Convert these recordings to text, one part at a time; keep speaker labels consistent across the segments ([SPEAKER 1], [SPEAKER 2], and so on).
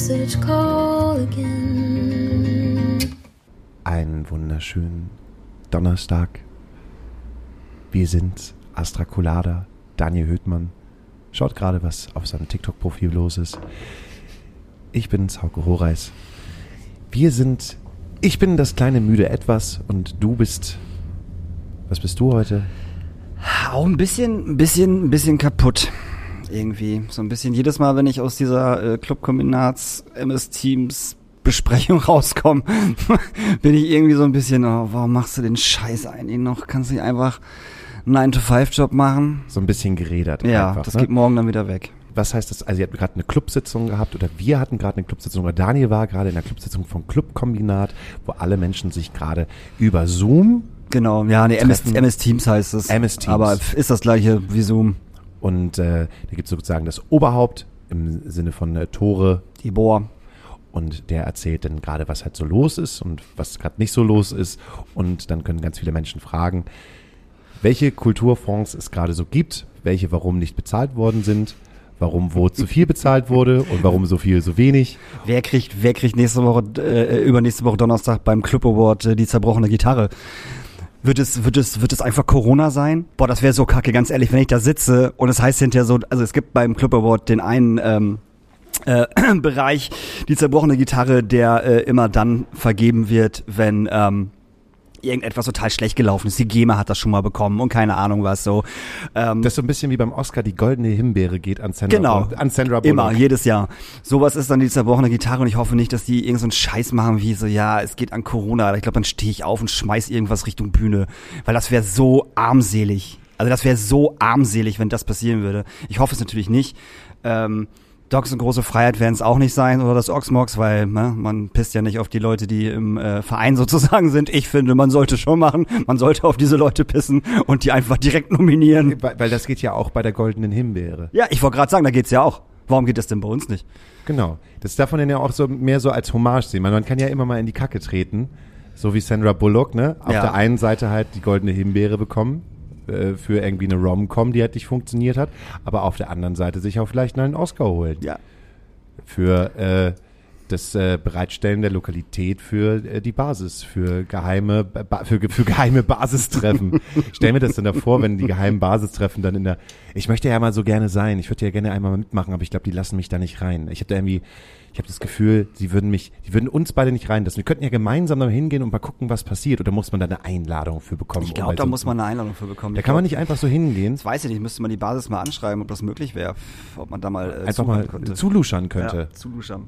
[SPEAKER 1] message call again.
[SPEAKER 2] Einen wunderschönen Donnerstag. Wir sind Astra Colada, Daniel Höhtmann. Schaut gerade, was auf seinem TikTok-Profil los ist. Ich bin Hauke Horeis. Wir sind. Ich bin das kleine müde Etwas und du bist. Was bist du heute?
[SPEAKER 3] Auch ein bisschen, ein bisschen, ein bisschen kaputt. Irgendwie. So ein bisschen jedes Mal, wenn ich aus dieser äh, Clubkombinats MS Teams Besprechung rauskomme, bin ich irgendwie so ein bisschen, oh, warum machst du den Scheiß eigentlich noch? Kannst du nicht einfach einen 9-to-5-Job machen?
[SPEAKER 2] So ein bisschen geredert.
[SPEAKER 3] Ja,
[SPEAKER 2] einfach,
[SPEAKER 3] das
[SPEAKER 2] ne?
[SPEAKER 3] geht morgen dann wieder weg.
[SPEAKER 2] Was heißt das? Also, ihr habt gerade eine Clubsitzung gehabt oder wir hatten gerade eine Clubsitzung oder Daniel war gerade in der Clubsitzung vom Clubkombinat, wo alle Menschen sich gerade über Zoom
[SPEAKER 3] Genau, ja, nee, MS. MS Teams heißt es.
[SPEAKER 2] MS Teams.
[SPEAKER 3] Aber ist das gleiche wie Zoom.
[SPEAKER 2] Und äh, da gibt es sozusagen das Oberhaupt im Sinne von äh, Tore
[SPEAKER 3] Die Bohr.
[SPEAKER 2] und der erzählt dann gerade, was halt so los ist und was gerade nicht so los ist und dann können ganz viele Menschen fragen, welche Kulturfonds es gerade so gibt, welche warum nicht bezahlt worden sind, warum wo zu viel bezahlt wurde und warum so viel so wenig.
[SPEAKER 3] Wer kriegt, wer kriegt nächste Woche, äh, übernächste Woche Donnerstag beim Club Award äh, die zerbrochene Gitarre? Wird es, wird es, wird es einfach Corona sein? Boah, das wäre so kacke, ganz ehrlich, wenn ich da sitze und es heißt hinterher so, also es gibt beim Club Award den einen, ähm, äh, Bereich, die zerbrochene Gitarre, der äh, immer dann vergeben wird, wenn ähm, irgendetwas total schlecht gelaufen ist. Die GEMA hat das schon mal bekommen und keine Ahnung was so. Ähm,
[SPEAKER 2] Das ist so ein bisschen wie beim Oscar die goldene Himbeere geht an Sandra,
[SPEAKER 3] Genau.
[SPEAKER 2] an Sandra Bullock.
[SPEAKER 3] Immer, jedes Jahr. Sowas ist dann die zerbrochene Gitarre und ich hoffe nicht, dass die irgend so einen Scheiß machen wie so, ja, es geht an Corona. Ich glaube, dann stehe ich auf und schmeiß irgendwas Richtung Bühne. Weil das wäre so armselig. Also das wäre so armselig, wenn das passieren würde. Ich hoffe es natürlich nicht. Ähm, Dogs und große Freiheit werden es auch nicht sein oder das Oxmox, weil ne, man pisst ja nicht auf die Leute, die im äh, Verein sozusagen sind. Ich finde, man sollte schon machen. Man sollte auf diese Leute pissen und die einfach direkt nominieren.
[SPEAKER 2] Weil, weil das geht ja auch bei der goldenen Himbeere.
[SPEAKER 3] Ja, ich wollte gerade sagen, da geht's ja auch. Warum geht das denn bei uns nicht?
[SPEAKER 2] Genau. Das darf man dann ja auch so mehr so als Hommage sehen. Man, man kann ja immer mal in die Kacke treten. So wie Sandra Bullock, ne? Auf
[SPEAKER 3] Ja.
[SPEAKER 2] der einen Seite halt die goldene Himbeere bekommen äh, für irgendwie eine Rom-Com, die halt nicht funktioniert hat. Aber auf der anderen Seite sich auch vielleicht einen Oscar holen.
[SPEAKER 3] Ja.
[SPEAKER 2] Für äh, das äh, Bereitstellen der Lokalität für äh, die Basis, für geheime, ba für, für geheime Basistreffen. Stell mir das dann davor, wenn die geheimen Basistreffen dann in der, ich möchte ja mal so gerne sein, ich würde ja gerne einmal mitmachen, aber ich glaube, die lassen mich da nicht rein. Ich habe da irgendwie, ich habe das Gefühl, sie würden mich, die würden uns beide nicht reinlassen. Wir könnten ja gemeinsam da hingehen und mal gucken, was passiert. Oder muss man da eine Einladung für bekommen?
[SPEAKER 3] Ich
[SPEAKER 2] um
[SPEAKER 3] glaube,
[SPEAKER 2] bei
[SPEAKER 3] da muss man eine Einladung für bekommen.
[SPEAKER 2] Da
[SPEAKER 3] Ich
[SPEAKER 2] kann man
[SPEAKER 3] glaub,
[SPEAKER 2] nicht einfach so hingehen,
[SPEAKER 3] Das weiß ich nicht, müsste man die Basis mal anschreiben, ob das möglich wäre. Ob man da mal äh,
[SPEAKER 2] einfach mal
[SPEAKER 3] könnte.
[SPEAKER 2] zuluschern könnte.
[SPEAKER 3] Ja, zuluschern.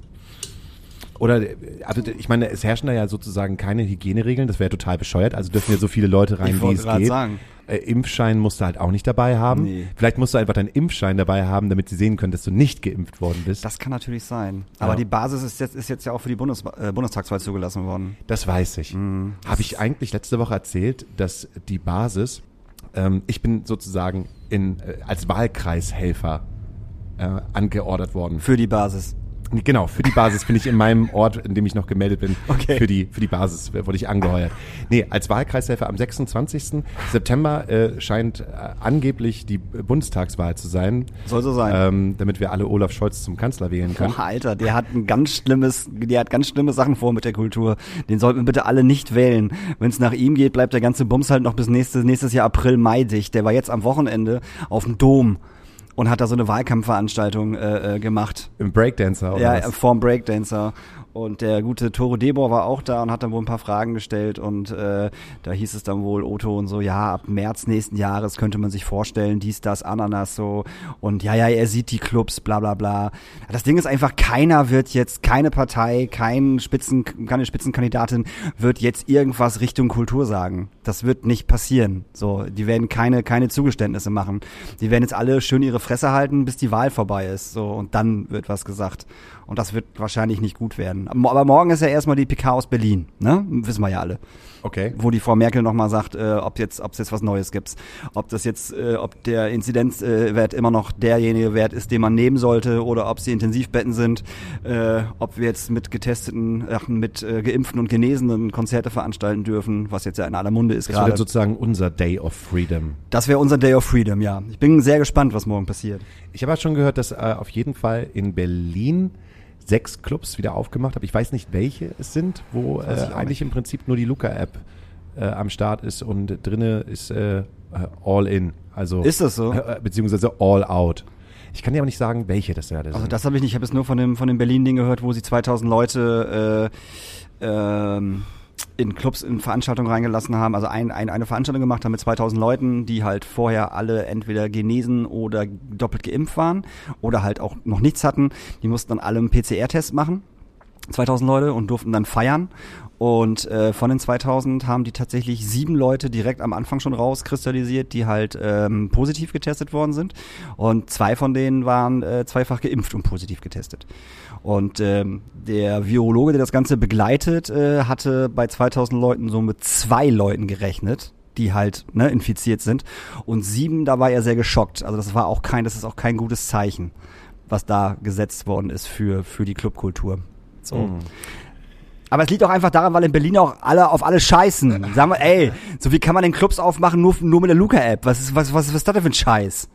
[SPEAKER 2] Oder, also ich meine, es herrschen da ja sozusagen keine Hygieneregeln, das wäre total bescheuert. Also dürfen ja so viele Leute rein,
[SPEAKER 3] Ich
[SPEAKER 2] wie es
[SPEAKER 3] gerade
[SPEAKER 2] geht.
[SPEAKER 3] sagen.
[SPEAKER 2] Äh, Impfschein musst du halt auch nicht dabei haben.
[SPEAKER 3] Nee.
[SPEAKER 2] Vielleicht musst du einfach deinen Impfschein dabei haben, damit sie sehen können, dass du nicht geimpft worden bist.
[SPEAKER 3] Das kann natürlich sein. Aber
[SPEAKER 2] Ja.
[SPEAKER 3] die Basis ist jetzt, ist jetzt ja auch für die Bundes äh, Bundestagswahl zugelassen worden.
[SPEAKER 2] Das weiß ich.
[SPEAKER 3] Mhm.
[SPEAKER 2] Habe ich eigentlich letzte Woche erzählt, dass die Basis, ähm, ich bin sozusagen in, äh, als Wahlkreishelfer äh, angeordert worden.
[SPEAKER 3] Für die Basis.
[SPEAKER 2] Genau, für die Basis bin ich in meinem Ort, in dem ich noch gemeldet bin.
[SPEAKER 3] Okay.
[SPEAKER 2] Für die, für die Basis äh, wurde ich angeheuert. Nee, als Wahlkreishelfer am 26. September äh, scheint äh, angeblich die Bundestagswahl zu sein.
[SPEAKER 3] Soll so sein.
[SPEAKER 2] Ähm, damit wir alle Olaf Scholz zum Kanzler wählen können.
[SPEAKER 3] Boah, Alter, der hat ein ganz schlimmes, der hat ganz schlimme Sachen vor mit der Kultur. Den sollten wir bitte alle nicht wählen. Wenn es nach ihm geht, bleibt der ganze Bums halt noch bis nächstes, nächstes Jahr April, Mai dicht. Der war jetzt am Wochenende auf dem Dom und hat da so eine Wahlkampfveranstaltung äh, äh, gemacht.
[SPEAKER 2] Im Breakdancer oder
[SPEAKER 3] Ja,
[SPEAKER 2] was?
[SPEAKER 3] vorm Breakdancer. Und der gute Toro Debor war auch da und hat dann wohl ein paar Fragen gestellt und äh, da hieß es dann wohl Otto und so, ja, ab März nächsten Jahres könnte man sich vorstellen, dies, das, Ananas so und ja, ja, er sieht die Clubs, bla bla bla. Das Ding ist einfach, keiner wird jetzt, keine Partei, kein Spitzen, keine Spitzenkandidatin wird jetzt irgendwas Richtung Kultur sagen. Das wird nicht passieren. So, die werden keine, keine Zugeständnisse machen. Die werden jetzt alle schön ihre Fresse halten, bis die Wahl vorbei ist. So, und dann wird was gesagt. Und das wird wahrscheinlich nicht gut werden. Aber morgen ist ja erstmal die PK aus Berlin, ne? Wissen wir ja alle.
[SPEAKER 2] Okay.
[SPEAKER 3] Wo die Frau Merkel nochmal sagt, äh, ob jetzt, ob es jetzt was Neues gibt. Ob das jetzt, äh, ob der Inzidenzwert immer noch derjenige Wert ist, den man nehmen sollte, oder ob sie Intensivbetten sind, äh, ob wir jetzt mit getesteten, ach, mit äh, geimpften und Genesenen Konzerte veranstalten dürfen, was jetzt ja in aller Munde ist
[SPEAKER 2] Das wird
[SPEAKER 3] gerade.
[SPEAKER 2] sozusagen unser Day of Freedom.
[SPEAKER 3] Das wäre unser Day of Freedom, ja. Ich bin sehr gespannt, was morgen passiert.
[SPEAKER 2] Ich habe ja schon gehört, dass äh, auf jeden Fall in Berlin sechs Clubs wieder aufgemacht haben. Ich weiß nicht, welche es sind, wo äh, eigentlich
[SPEAKER 3] nicht.
[SPEAKER 2] im Prinzip nur die Luca-App äh, am Start ist und drinne ist äh, All In. Also
[SPEAKER 3] Ist das so?
[SPEAKER 2] Äh, beziehungsweise All Out. Ich kann dir aber nicht sagen, welche das gerade sind.
[SPEAKER 3] Also das habe ich nicht. Ich habe es nur von dem von dem Berlin-Ding gehört, wo sie 2000 Leute äh, ähm, in Clubs in Veranstaltungen reingelassen haben. Also ein, ein, eine Veranstaltung gemacht haben mit 2000 Leuten, die halt vorher alle entweder genesen oder doppelt geimpft waren oder halt auch noch nichts hatten. Die mussten dann alle einen PCR-Test machen. 2000 Leute und durften dann feiern. Und äh, von den 2000 haben die tatsächlich sieben Leute direkt am Anfang schon rauskristallisiert, die halt ähm, positiv getestet worden sind. Und zwei von denen waren äh, zweifach geimpft und positiv getestet. Und ähm, der Virologe, der das Ganze begleitet, äh, hatte bei 2000 Leuten so mit zwei Leuten gerechnet die halt ne, infiziert sind und sieben, da war er sehr geschockt. Also das war auch kein, das ist auch kein gutes Zeichen, was da gesetzt worden ist für für die Clubkultur. So.
[SPEAKER 2] Mhm.
[SPEAKER 3] Aber es liegt auch einfach daran, weil in Berlin auch alle auf alle scheißen. Sagen wir, ey, so wie kann man den Clubs aufmachen, nur, nur mit der Luca-App? Was ist, was, was, was ist das denn für ein Scheiß?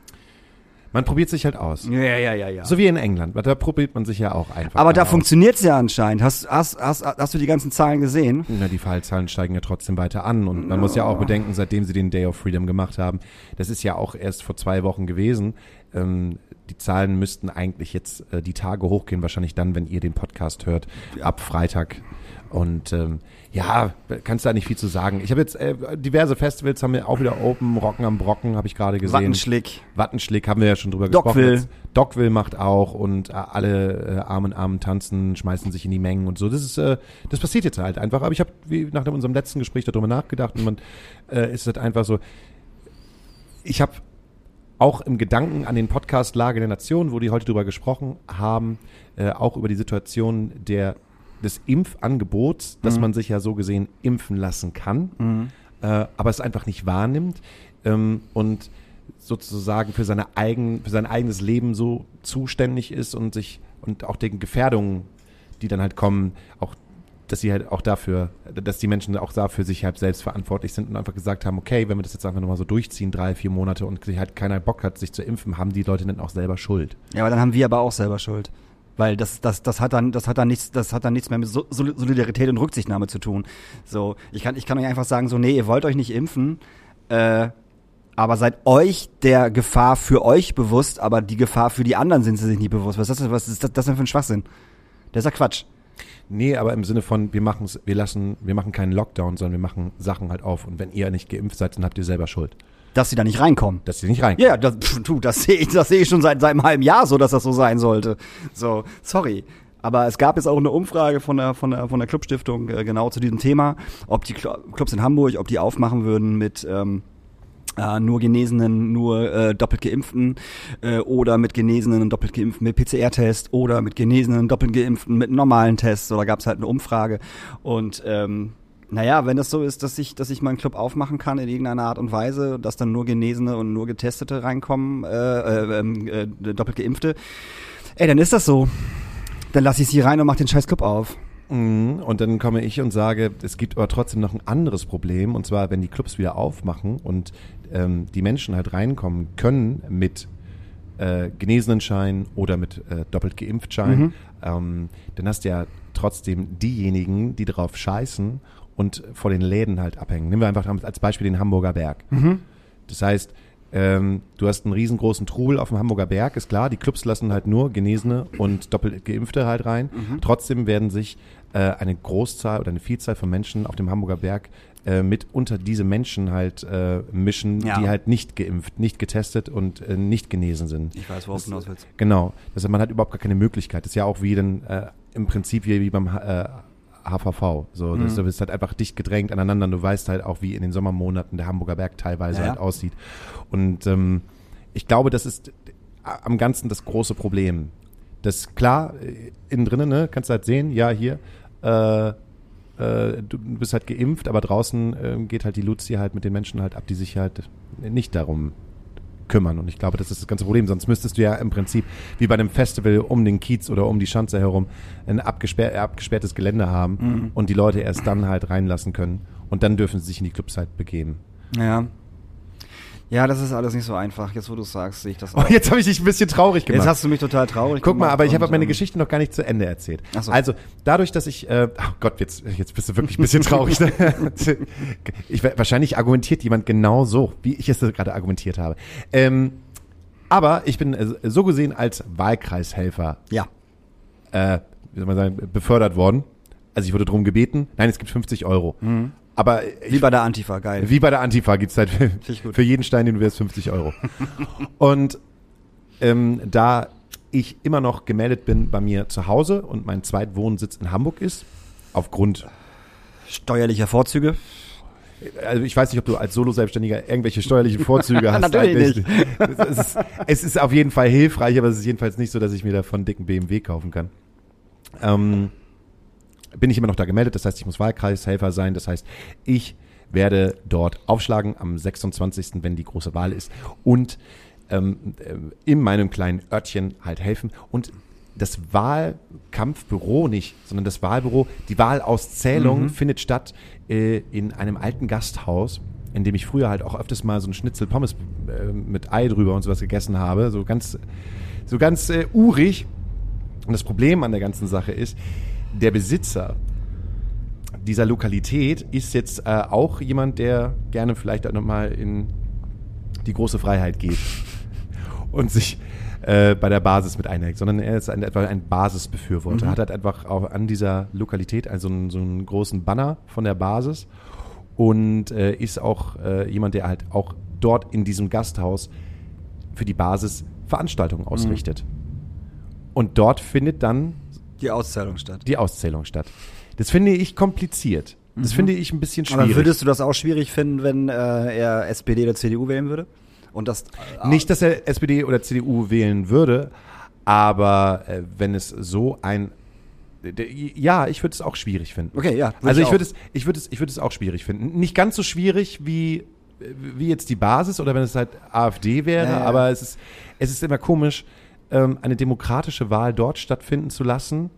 [SPEAKER 2] Man probiert sich halt aus.
[SPEAKER 3] Ja, ja, ja, ja.
[SPEAKER 2] So wie in England, da probiert man sich ja auch einfach.
[SPEAKER 3] Aber da
[SPEAKER 2] aus.
[SPEAKER 3] funktioniert's ja anscheinend. Hast, hast, hast, hast du die ganzen Zahlen gesehen?
[SPEAKER 2] Na, die Fallzahlen steigen ja trotzdem weiter an. Und man muss ja auch bedenken, seitdem sie den Day of Freedom gemacht haben, das ist ja auch erst vor zwei Wochen gewesen. Ähm, die Zahlen müssten eigentlich jetzt äh, die Tage hochgehen, wahrscheinlich dann, wenn ihr den Podcast hört, ab Freitag. Und ähm, ja, kannst da nicht viel zu sagen. Ich habe jetzt äh, diverse Festivals haben wir auch wieder Open, Rocken am Brocken, habe ich gerade gesehen.
[SPEAKER 3] Wattenschlick.
[SPEAKER 2] Wattenschlick haben wir ja schon drüber
[SPEAKER 3] Dockville.
[SPEAKER 2] gesprochen. Jetzt. Dockville macht auch und äh, alle äh, Arm in Arm tanzen, schmeißen sich in die Mengen und so. Das ist, äh, das passiert jetzt halt einfach. Aber ich habe wie nach unserem letzten Gespräch darüber nachgedacht und man äh, ist halt einfach so. Ich habe auch im Gedanken an den Podcast Lage der Nation, wo die heute drüber gesprochen haben, äh, auch über die Situation der des Impfangebots, dass man sich ja so gesehen impfen lassen kann, äh, aber es einfach nicht wahrnimmt ähm, und sozusagen für seine eigen, für sein eigenes Leben so zuständig ist und sich und auch den Gefährdungen, die dann halt kommen, auch dass sie halt auch dafür, dass die Menschen auch dafür sich halt selbst verantwortlich sind und einfach gesagt haben, okay, wenn wir das jetzt einfach nochmal so durchziehen, drei, vier Monate und sich halt keiner Bock hat, sich zu impfen, haben die Leute dann auch selber Schuld.
[SPEAKER 3] Ja, aber dann haben wir aber auch selber Schuld. Weil das, das, das hat dann, das hat dann nichts, das hat dann nichts mehr mit So- Sol- Solidarität und Rücksichtnahme zu tun. So, ich kann, ich kann euch einfach sagen, so, nee, ihr wollt euch nicht impfen, äh, aber seid euch der Gefahr für euch bewusst, aber die Gefahr für die anderen sind sie sich nicht bewusst. Was ist das, was ist das, das denn für ein Schwachsinn? Das ist ja Quatsch.
[SPEAKER 2] Nee, aber im Sinne von, wir machen's, wir lassen, wir machen keinen Lockdown, sondern wir machen Sachen halt auf. Und wenn ihr nicht geimpft seid, dann habt ihr selber Schuld.
[SPEAKER 3] Dass sie da nicht reinkommen.
[SPEAKER 2] Dass ihr nicht rein.
[SPEAKER 3] Ja, das, du, das sehe ich, das sehe ich schon seit, seit einem halben Jahr so, dass das so sein sollte. So, sorry. Aber es gab jetzt auch eine Umfrage von der, von der, von der Clubstiftung äh, genau zu diesem Thema, ob die Cl Clubs in Hamburg, ob die aufmachen würden mit ähm, äh, nur Genesenen, nur äh, doppelt Geimpften äh, oder mit Genesenen und doppelt Geimpften mit PCR-Test oder mit Genesenen und doppelt Geimpften mit normalen Tests. Oder gab es halt eine Umfrage. Und ähm, naja, wenn das so ist, dass ich, dass ich meinen Club aufmachen kann in irgendeiner Art und Weise, dass dann nur Genesene und nur Getestete reinkommen, äh, äh, ähm, äh, doppelt Geimpfte, ey, dann ist das so. Dann lass ich sie rein und mach den scheiß Club auf.
[SPEAKER 2] Mhm. Und dann komme ich und sage, es gibt aber trotzdem noch ein anderes Problem. Und zwar, wenn die Clubs wieder aufmachen und ähm, die Menschen halt reinkommen können mit äh, Genesenenschein oder mit äh, doppelt Geimpftschein,
[SPEAKER 3] Mhm.
[SPEAKER 2] ähm, dann hast du ja trotzdem diejenigen, die drauf scheißen und vor den Läden halt abhängen. Nehmen wir einfach als Beispiel den Hamburger Berg.
[SPEAKER 3] Mhm.
[SPEAKER 2] Das heißt, ähm, du hast einen riesengroßen Trubel auf dem Hamburger Berg, ist klar. Die Clubs lassen halt nur Genesene und doppelt Geimpfte halt rein. Trotzdem werden sich äh, eine Großzahl oder eine Vielzahl von Menschen auf dem Hamburger Berg äh, mit unter diese Menschen halt äh, mischen,
[SPEAKER 3] Ja.
[SPEAKER 2] die halt nicht geimpft, nicht getestet und äh, nicht genesen sind.
[SPEAKER 3] Ich weiß, worauf du hinaus willst.
[SPEAKER 2] Genau. Also man hat überhaupt gar keine Möglichkeit. Das ist ja auch wie dann äh, im Prinzip wie, wie beim äh, HVV. So,
[SPEAKER 3] Mhm.
[SPEAKER 2] das, du bist halt einfach dicht gedrängt aneinander. und Du weißt halt auch, wie in den Sommermonaten der Hamburger Berg teilweise
[SPEAKER 3] Ja, ja.
[SPEAKER 2] halt aussieht. Und ähm, ich glaube, das ist am Ganzen das große Problem. Das klar, äh, innen drinnen, ne, kannst du halt sehen, ja, hier, äh, äh, du bist halt geimpft, aber draußen äh, geht halt die Luzi halt mit den Menschen halt ab, die sich halt nicht darum kümmern. Und ich glaube, das ist das ganze Problem. Sonst müsstest du ja im Prinzip wie bei einem Festival um den Kiez oder um die Schanze herum ein abgesperr abgesperrtes Gelände haben und die Leute erst dann halt reinlassen können. Und dann dürfen sie sich in die Clubs halt begeben.
[SPEAKER 3] Ja. Ja, das ist alles nicht so einfach. Jetzt, wo du sagst, sehe ich das
[SPEAKER 2] Oh,
[SPEAKER 3] auch.
[SPEAKER 2] jetzt habe ich dich ein bisschen traurig gemacht.
[SPEAKER 3] Jetzt hast du mich total traurig
[SPEAKER 2] Guck mal,
[SPEAKER 3] gemacht
[SPEAKER 2] aber ich habe meine
[SPEAKER 3] ähm,
[SPEAKER 2] Geschichte noch gar nicht zu Ende erzählt.
[SPEAKER 3] Ach so.
[SPEAKER 2] Also, dadurch, dass ich, äh, oh Gott, jetzt, jetzt bist du wirklich ein bisschen traurig. Ne? ich, wahrscheinlich argumentiert jemand genau so, wie ich es gerade argumentiert habe. Ähm, aber ich bin äh, so gesehen als Wahlkreishelfer,
[SPEAKER 3] Ja.
[SPEAKER 2] äh, wie soll man sagen, befördert worden. Also ich wurde darum gebeten, nein, es gibt 50 Euro. Aber
[SPEAKER 3] Wie bei der Antifa, geil.
[SPEAKER 2] wie bei der Antifa gibt's halt für, für jeden Stein, den du wirst, 50 Euro. und ähm, da ich immer noch gemeldet bin bei mir zu Hause und mein Zweitwohnsitz in Hamburg ist, aufgrund,
[SPEAKER 3] Steuerliche Vorzüge.
[SPEAKER 2] also ich weiß nicht, ob du als Solo-Selbstständiger irgendwelche steuerlichen Vorzüge hast.
[SPEAKER 3] Natürlich
[SPEAKER 2] nicht. Es ist, es ist auf jeden Fall hilfreich, aber es ist jedenfalls nicht so, dass ich mir davon einen dicken BMW kaufen kann. Ähm, bin ich immer noch da gemeldet, das heißt, ich muss Wahlkreishelfer sein, das heißt, ich werde dort aufschlagen am 26., wenn die große Wahl ist und ähm, äh, in meinem kleinen Örtchen halt helfen und das Wahlkampfbüro nicht, sondern das Wahlbüro, die Wahlauszählung findet statt äh, in einem alten Gasthaus, in dem ich früher halt auch öfters mal so ein Schnitzel Pommes äh, mit Ei drüber und sowas gegessen habe, so ganz, so ganz äh, urig. Und das Problem an der ganzen Sache ist, der Besitzer dieser Lokalität ist jetzt äh, auch jemand, der gerne vielleicht auch nochmal in die große Freiheit geht und sich äh, bei der Basis mit einhängt, sondern er ist ein, etwa ein Basisbefürworter. Hat halt einfach auch an dieser Lokalität also einen, so einen großen Banner von der Basis und äh, ist auch äh, jemand, der halt auch dort in diesem Gasthaus für die Basis Veranstaltungen ausrichtet. Und dort findet dann
[SPEAKER 3] Die Auszählung statt.
[SPEAKER 2] die Auszählung statt. Das finde ich kompliziert. Das finde ich ein bisschen schwierig.
[SPEAKER 3] Aber würdest du das auch schwierig finden, wenn äh, er SPD oder CDU wählen würde? Und das äh,
[SPEAKER 2] Nicht, dass er SPD oder CDU wählen würde, aber äh, wenn es so ein ja, ich würde es auch schwierig finden.
[SPEAKER 3] Okay, ja. würd
[SPEAKER 2] also ich
[SPEAKER 3] auch.
[SPEAKER 2] würde es, ich würde es, ich würde es auch schwierig finden. Nicht ganz so schwierig wie wie jetzt die Basis oder wenn es halt AfD wäre,
[SPEAKER 3] Ja, ja.
[SPEAKER 2] aber es ist es ist immer komisch, ähm, eine demokratische Wahl dort stattfinden zu lassen.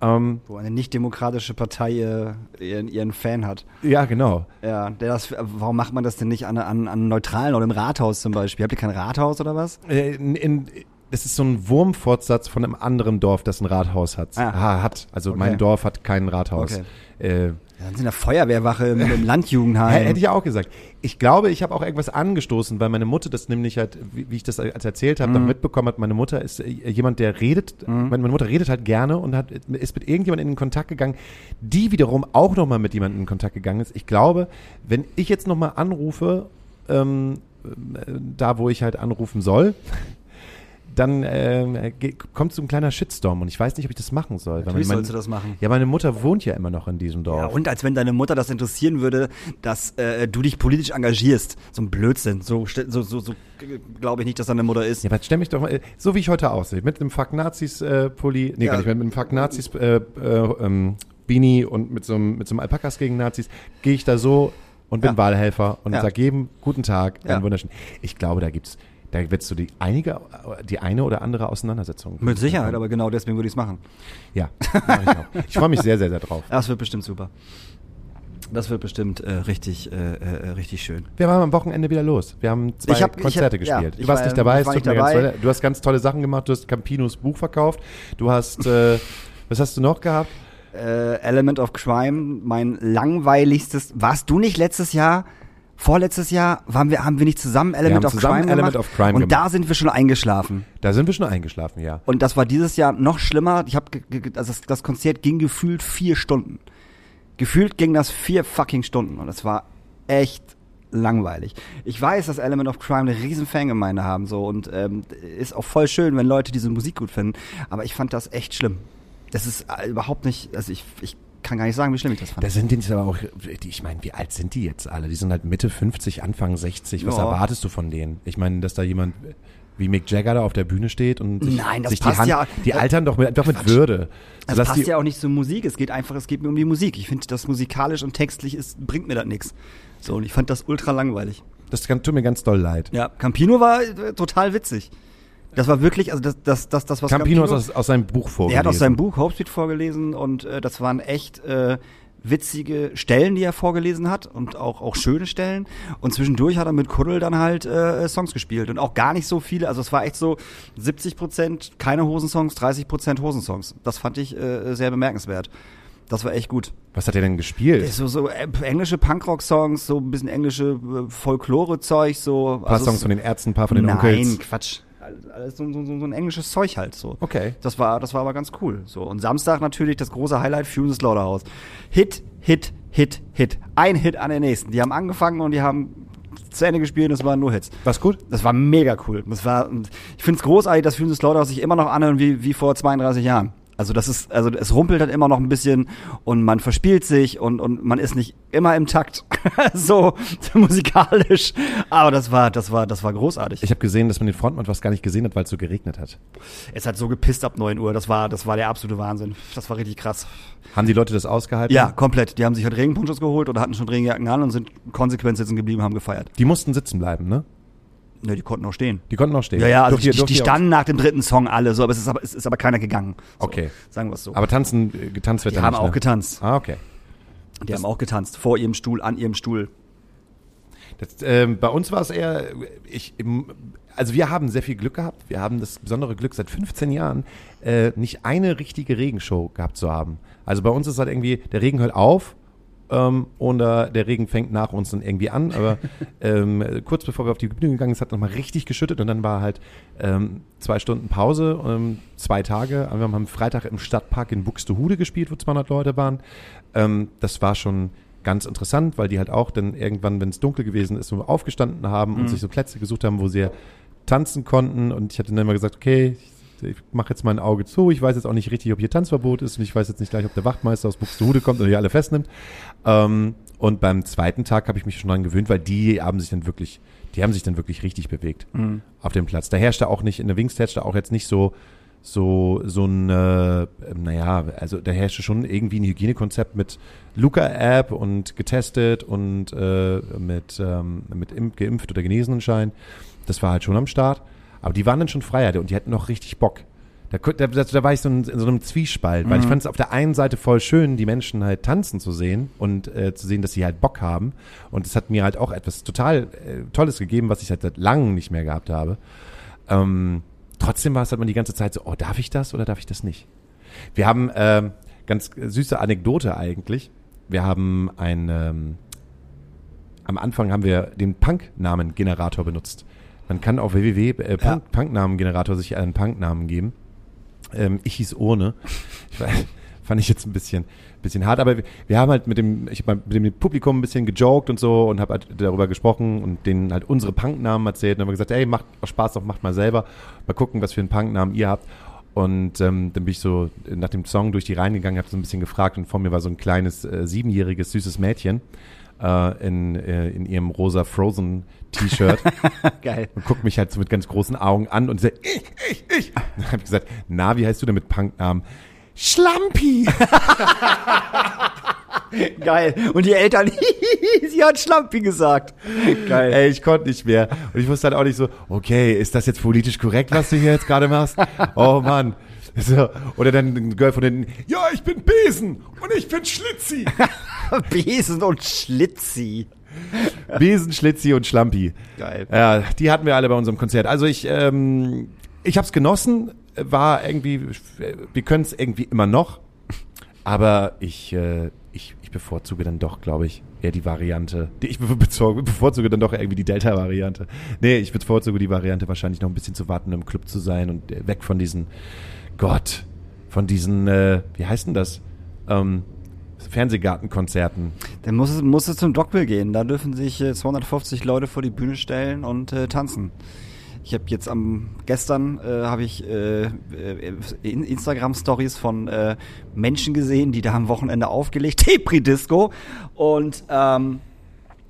[SPEAKER 2] Ähm,
[SPEAKER 3] Wo eine nicht-demokratische Partei äh, ihren, ihren Fan hat.
[SPEAKER 2] ja, genau.
[SPEAKER 3] Ja, der das, warum macht man das denn nicht an, an, an neutralen oder im Rathaus zum Beispiel? Habt ihr kein Rathaus oder was?
[SPEAKER 2] Äh, in, in, das ist so ein Wurmfortsatz von einem anderen Dorf, das ein Rathaus hat.
[SPEAKER 3] Ah.
[SPEAKER 2] Ha, hat. Also
[SPEAKER 3] Okay.
[SPEAKER 2] mein Dorf hat kein Rathaus.
[SPEAKER 3] Okay.
[SPEAKER 2] Äh,
[SPEAKER 3] Ja, dann sind der Feuerwehrwache im, im Landjugendheim.
[SPEAKER 2] hätte ich auch gesagt. Ich glaube, ich habe auch irgendwas angestoßen, weil meine Mutter das nämlich halt, wie, wie ich das als erzählt habe,
[SPEAKER 3] Mhm.
[SPEAKER 2] noch mitbekommen hat. Meine Mutter ist äh, jemand, der redet, meine, meine Mutter redet halt gerne und hat, ist mit irgendjemandem in Kontakt gegangen, die wiederum auch nochmal mit jemandem in Kontakt gegangen ist. Ich glaube, wenn ich jetzt nochmal anrufe, ähm, äh, da wo ich halt anrufen soll, dann ge- kommt so ein kleiner Shitstorm und ich weiß nicht, ob ich das machen soll.
[SPEAKER 3] Natürlich
[SPEAKER 2] meine-
[SPEAKER 3] sollst du das machen.
[SPEAKER 2] Ja, meine Mutter wohnt ja immer noch in diesem Dorf.
[SPEAKER 3] Ja, und als wenn deine Mutter das interessieren würde, dass äh, du dich politisch engagierst. So ein Blödsinn. So, so, so, so äh, glaube ich nicht, dass deine Mutter ist.
[SPEAKER 2] Ja, aber stell mich doch mal, äh, so wie ich heute aussehe, mit einem Fuck Nazis äh, nee,
[SPEAKER 3] Ja.
[SPEAKER 2] gar nicht, mit einem Fuck Nazis äh, äh, ähm, und mit so einem mit so einem Alpakas gegen Nazis, gehe ich da so und bin
[SPEAKER 3] Ja.
[SPEAKER 2] Wahlhelfer und
[SPEAKER 3] Ja.
[SPEAKER 2] sag jedem guten Tag, einen wunderschön. Ich glaube, da gibt's da wird so die einige die eine oder andere Auseinandersetzung.
[SPEAKER 3] Mit Sicherheit, aber genau deswegen würde ich es machen.
[SPEAKER 2] Ja, ich. Ich freue mich sehr sehr sehr drauf.
[SPEAKER 3] Das wird bestimmt super. Das wird bestimmt äh, richtig, äh, äh, richtig schön.
[SPEAKER 2] Wir waren am Wochenende wieder los. Wir haben zwei
[SPEAKER 3] hab-
[SPEAKER 2] Konzerte
[SPEAKER 3] hab- ja,
[SPEAKER 2] gespielt.
[SPEAKER 3] ich
[SPEAKER 2] du warst
[SPEAKER 3] war-
[SPEAKER 2] nicht dabei, es tut mir ganz
[SPEAKER 3] dabei.
[SPEAKER 2] leid. Du hast ganz tolle Sachen gemacht. Du hast Campinos Buch verkauft. Du hast, äh, was hast du noch gehabt?
[SPEAKER 3] Äh, Element of Crime, mein langweiligstes. Warst du nicht letztes Jahr vorletztes Jahr waren wir, haben wir nicht zusammen Element
[SPEAKER 2] haben
[SPEAKER 3] of
[SPEAKER 2] zusammen
[SPEAKER 3] Crime
[SPEAKER 2] Element
[SPEAKER 3] gemacht?
[SPEAKER 2] of Crime
[SPEAKER 3] und
[SPEAKER 2] gemacht.
[SPEAKER 3] da sind wir schon eingeschlafen.
[SPEAKER 2] Da sind wir schon eingeschlafen, ja.
[SPEAKER 3] Und das war dieses Jahr noch schlimmer. Ich habe, also das, das Konzert ging gefühlt vier Stunden. Gefühlt ging das vier fucking Stunden und es war echt langweilig. Ich weiß, dass Element of Crime eine riesen Fangemeinde haben so und ähm, ist auch voll schön, wenn Leute diese Musik gut finden. Aber ich fand das echt schlimm. Das ist äh, überhaupt nicht, also ich, ich kann gar nicht sagen, wie schlimm ich das fand.
[SPEAKER 2] Da sind jetzt aber auch, die- ich meine, wie alt sind die jetzt alle? Die sind halt Mitte 50, Anfang 60. Was
[SPEAKER 3] Ja.
[SPEAKER 2] erwartest du von denen? Ich meine, dass da jemand wie Mick Jagger da auf der Bühne steht und sich,
[SPEAKER 3] Nein, das
[SPEAKER 2] sich die
[SPEAKER 3] passt
[SPEAKER 2] Hand,
[SPEAKER 3] ja-
[SPEAKER 2] die altern doch mit, einfach mit. Würde.
[SPEAKER 3] Das passt
[SPEAKER 2] die,
[SPEAKER 3] ja auch nicht zur Musik. Es geht einfach, es geht mir um die Musik. Ich finde, das musikalisch und textlich ist, bringt mir das nichts. So, und ich fand das ultra langweilig.
[SPEAKER 2] das tut mir ganz doll leid.
[SPEAKER 3] Ja, Campino war äh, total witzig. Das war wirklich, also das, das, das, das was
[SPEAKER 2] Campino ist aus, aus seinem Buch vorgelesen.
[SPEAKER 3] Er hat aus seinem Buch Hope Street vorgelesen und äh, das waren echt äh, witzige Stellen, die er vorgelesen hat und auch, auch schöne Stellen. Und zwischendurch hat er mit Kuddel dann halt äh, Songs gespielt und auch gar nicht so viele. Also es war echt so 70 Prozent keine Hosensongs, 30 Prozent Hosensongs. Das fand ich äh, sehr bemerkenswert. Das war echt gut.
[SPEAKER 2] Was hat er denn gespielt?
[SPEAKER 3] So, so äh, englische Punkrock-Songs, so ein bisschen englische äh, Folklore-Zeug, so.
[SPEAKER 2] ein paar
[SPEAKER 3] also
[SPEAKER 2] Songs von den Ärzten, ein paar von den
[SPEAKER 3] Nein,
[SPEAKER 2] Onkels.
[SPEAKER 3] Quatsch. Alles so, so, so ein englisches Zeug halt so.
[SPEAKER 2] Okay.
[SPEAKER 3] Das war, das war aber ganz cool. So. Und Samstag natürlich das große Highlight, Fumes Slaughterhouse. Hit, Hit, Hit, Hit. Ein Hit an den nächsten. Die haben angefangen und die haben zu Ende gespielt und es waren nur Hits.
[SPEAKER 2] War's gut?
[SPEAKER 3] Das war mega cool. Das war, ich finde es großartig, dass Fumes Slaughterhouse sich immer noch anhören wie, wie vor 32 Jahren. Also das ist, also es rumpelt dann immer noch ein bisschen und man verspielt sich und, und man ist nicht immer im Takt, so musikalisch. Aber das war, das war, das war großartig.
[SPEAKER 2] Ich habe gesehen, dass man den Frontmann fast gar nicht gesehen hat, weil es so geregnet hat.
[SPEAKER 3] Es hat so gepisst ab 9 Uhr. Das war, das war der absolute Wahnsinn. Das war richtig krass.
[SPEAKER 2] Haben die Leute das ausgehalten?
[SPEAKER 3] Ja, komplett. Die haben sich halt Regenponchos geholt oder hatten schon Regenjacken an und sind konsequent sitzen geblieben, haben gefeiert.
[SPEAKER 2] Die mussten sitzen bleiben, ne?
[SPEAKER 3] Ne, die konnten auch stehen.
[SPEAKER 2] Die konnten auch stehen.
[SPEAKER 3] Ja, ja, also die, die
[SPEAKER 2] auch-
[SPEAKER 3] standen nach dem dritten Song alle so, aber es ist aber, es ist aber keiner gegangen. So,
[SPEAKER 2] Okay.
[SPEAKER 3] Sagen wir es so.
[SPEAKER 2] Aber tanzen, äh, getanzt wird
[SPEAKER 3] die haben
[SPEAKER 2] nicht,
[SPEAKER 3] auch
[SPEAKER 2] ne?
[SPEAKER 3] getanzt.
[SPEAKER 2] Ah, okay.
[SPEAKER 3] Die haben auch getanzt. Vor ihrem Stuhl, an ihrem Stuhl.
[SPEAKER 2] Das, ähm, bei uns war es eher, ich, also wir haben sehr viel Glück gehabt. Wir haben das besondere Glück, seit 15 Jahren äh, nicht eine richtige Regenshow gehabt zu haben. Also bei uns ist halt irgendwie, der Regen hört auf ähm, oder der Regen fängt nach uns dann irgendwie an. Aber ähm, kurz bevor wir auf die Bühne gegangen sind, hat nochmal richtig geschüttet und dann war halt ähm, zwei Stunden Pause, ähm, zwei Tage. Wir haben am Freitag im Stadtpark in Buxtehude gespielt, wo 200 Leute waren. Ähm, das war schon ganz interessant, weil die halt auch dann irgendwann, wenn es dunkel gewesen ist, so aufgestanden haben und sich so Plätze gesucht haben, wo sie tanzen konnten. Und ich hatte dann immer gesagt, okay, ich, ich mache jetzt mal ein Auge zu. Ich weiß jetzt auch nicht richtig, ob hier Tanzverbot ist und ich weiß jetzt nicht gleich, ob der Wachtmeister aus Buxtehude kommt und hier alle festnimmt. Ähm, und beim zweiten Tag habe ich mich schon dran gewöhnt, weil die haben sich dann wirklich, die haben sich dann wirklich richtig bewegt auf dem Platz. Da herrschte auch nicht, in der Wings herrschte auch jetzt nicht so, so, so ein, äh, ähm, naja, also da herrschte schon irgendwie ein Hygienekonzept mit Luca-App und getestet und äh, mit, ähm, mit imp geimpft oder Genesenenschein. Das war halt schon am Start. Aber die waren dann schon Freiheit und die hatten noch richtig Bock. Da, da, da war ich so in, in so einem Zwiespalt, weil ich fand es auf der einen Seite voll schön, die Menschen halt tanzen zu sehen und äh, zu sehen, dass sie halt Bock haben. Und es hat mir halt auch etwas total äh, Tolles gegeben, was ich halt seit langem nicht mehr gehabt habe. Ähm, trotzdem war es halt man die ganze Zeit so, oh, darf ich das oder darf ich das nicht? Wir haben ähm, ganz süße Anekdote eigentlich. Wir haben ein, ähm, am Anfang haben wir den Punk-Namen-Generator benutzt. Man kann auf www äh,
[SPEAKER 3] Ja.
[SPEAKER 2] Punk, Punk-Namen-Generator sich einen Punk-Namen geben. Ähm, ich hieß weiß, fand ich jetzt ein bisschen, bisschen hart, aber wir, wir haben halt mit dem, ich hab mit dem Publikum ein bisschen gejoked und so und habe halt darüber gesprochen und denen halt unsere Punknamen erzählt und haben gesagt, ey, macht Spaß, doch macht mal selber, mal gucken, was für einen Punknamen ihr habt. Und ähm, dann bin ich so nach dem Song durch die Reihen gegangen, habe so ein bisschen gefragt und vor mir war so ein kleines äh, siebenjähriges süßes Mädchen äh, in, äh, in ihrem rosa Frozen T-Shirt
[SPEAKER 3] Geil.
[SPEAKER 2] und guckt mich halt so mit ganz großen Augen an und sagt, ich, ich, ich. Dann habe ich gesagt, na, wie heißt du denn mit Punknamen? Schlampi.
[SPEAKER 3] Geil. Und die Eltern, sie hat Schlampi gesagt. Geil.
[SPEAKER 2] Ey, ich konnte nicht mehr. Und ich wusste halt auch nicht so, okay, ist das jetzt politisch korrekt, was du hier jetzt gerade machst? Oh Mann. So. Oder dann ein Girl von hinten, ja, ich bin Besen und ich bin Schlitzi.
[SPEAKER 3] Besen und Schlitzi.
[SPEAKER 2] Besen, Schlitzi und Schlampi.
[SPEAKER 3] Geil.
[SPEAKER 2] Ja, die hatten wir alle bei unserem Konzert. Also ich, ähm, ich habe es genossen, war irgendwie, wir können es irgendwie immer noch, aber ich, äh, ich, ich bevorzuge dann doch, glaube ich, eher die Variante. Die ich bevorzuge, bevorzuge dann doch irgendwie die Delta-Variante. Nee, ich bevorzuge die Variante wahrscheinlich noch ein bisschen zu warten, im Club zu sein und äh, weg von diesen, Gott, von diesen, äh, wie heißt denn das? Ähm, Fernsehgartenkonzerten.
[SPEAKER 3] Dann muss es, muss es zum Dockville gehen. Da dürfen sich äh, 250 Leute vor die Bühne stellen und äh, tanzen. Ich habe jetzt am gestern äh, habe ich äh, äh, in Instagram Stories von äh, Menschen gesehen, die da am Wochenende aufgelegt, Tepri Disco und ähm,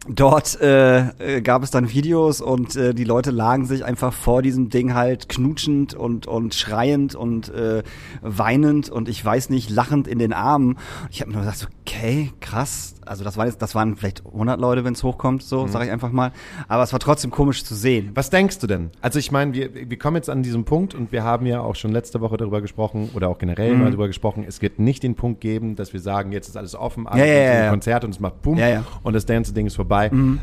[SPEAKER 3] Dort äh, äh, gab es dann Videos und äh, die Leute lagen sich einfach vor diesem Ding halt knutschend und und schreiend und äh, weinend und ich weiß nicht lachend in den Armen. Ich habe mir nur gedacht, okay, krass. Also das waren jetzt, das waren vielleicht 100 Leute, wenn es hochkommt, so
[SPEAKER 2] Mhm.
[SPEAKER 3] sage ich einfach mal. Aber es war trotzdem komisch zu sehen.
[SPEAKER 2] Was denkst du denn? Also ich meine, wir, wir kommen jetzt an diesem Punkt und wir haben ja auch schon letzte Woche darüber gesprochen oder auch generell
[SPEAKER 3] Mhm.
[SPEAKER 2] mal darüber gesprochen, es wird nicht den Punkt geben, dass wir sagen, jetzt ist alles offen, alles
[SPEAKER 3] Ja, ja, ja,
[SPEAKER 2] ein
[SPEAKER 3] ja.
[SPEAKER 2] Konzert und es macht Boom
[SPEAKER 3] Ja, ja.
[SPEAKER 2] und das Dance-Ding ist vorbei,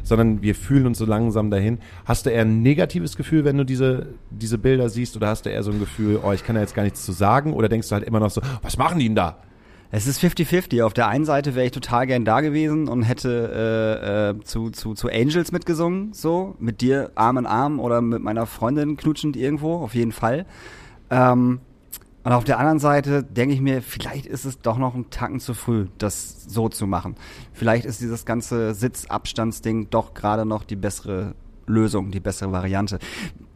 [SPEAKER 2] sondern wir fühlen uns so langsam dahin. Hast du eher ein negatives Gefühl, wenn du diese, diese Bilder siehst oder hast du eher so ein Gefühl, oh, ich kann da jetzt gar nichts zu sagen oder denkst du halt immer noch so, was machen die denn da?
[SPEAKER 3] Es ist 50-50. Auf der einen Seite wäre ich total gern da gewesen und hätte äh, äh, zu, zu, zu Angels mitgesungen, so, mit dir Arm in Arm oder mit meiner Freundin knutschend irgendwo, auf jeden Fall. Ähm, und auf der anderen Seite denke ich mir, vielleicht ist es doch noch ein Tacken zu früh, das so zu machen. Vielleicht ist dieses ganze Sitzabstandsding doch gerade noch die bessere Lösung, die bessere Variante.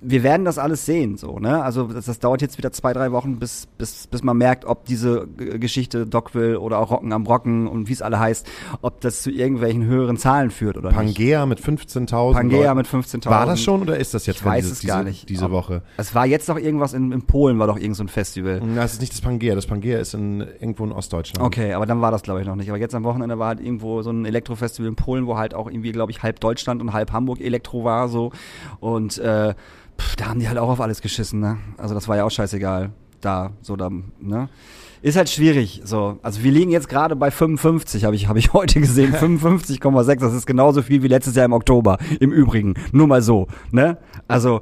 [SPEAKER 3] Wir werden das alles sehen, so, ne? Also das, das dauert jetzt wieder zwei, drei Wochen, bis, bis, bis man merkt, ob diese G- Geschichte Dockville oder auch Rocken am Rocken und wie es alle heißt, ob das zu irgendwelchen höheren Zahlen führt oder nicht.
[SPEAKER 2] Pangea mit 15.000
[SPEAKER 3] Pangea mit 15.000.
[SPEAKER 2] War das schon oder ist das jetzt
[SPEAKER 3] Ich weiß
[SPEAKER 2] diese,
[SPEAKER 3] es gar
[SPEAKER 2] diese,
[SPEAKER 3] nicht.
[SPEAKER 2] diese Woche?
[SPEAKER 3] Es war jetzt noch irgendwas in, in Polen, war doch irgend so ein Festival.
[SPEAKER 2] Na, es ist nicht das Pangea. Das Pangea ist in, irgendwo in Ostdeutschland.
[SPEAKER 3] Okay, aber dann war das glaube ich noch nicht. Aber jetzt am Wochenende war halt irgendwo so ein Elektrofestival in Polen, wo halt auch irgendwie, glaube ich, halb Deutschland und halb Hamburg Elektro war so. Und äh, pff, da haben die halt auch auf alles geschissen, ne? Also das war ja auch scheißegal. Da, so da, ne? Ist halt schwierig, so. Also wir liegen jetzt gerade bei 55, habe ich, habe ich heute gesehen. 55,6, das ist genauso viel wie letztes Jahr im Oktober. Im Übrigen. Nur mal so, ne? Also,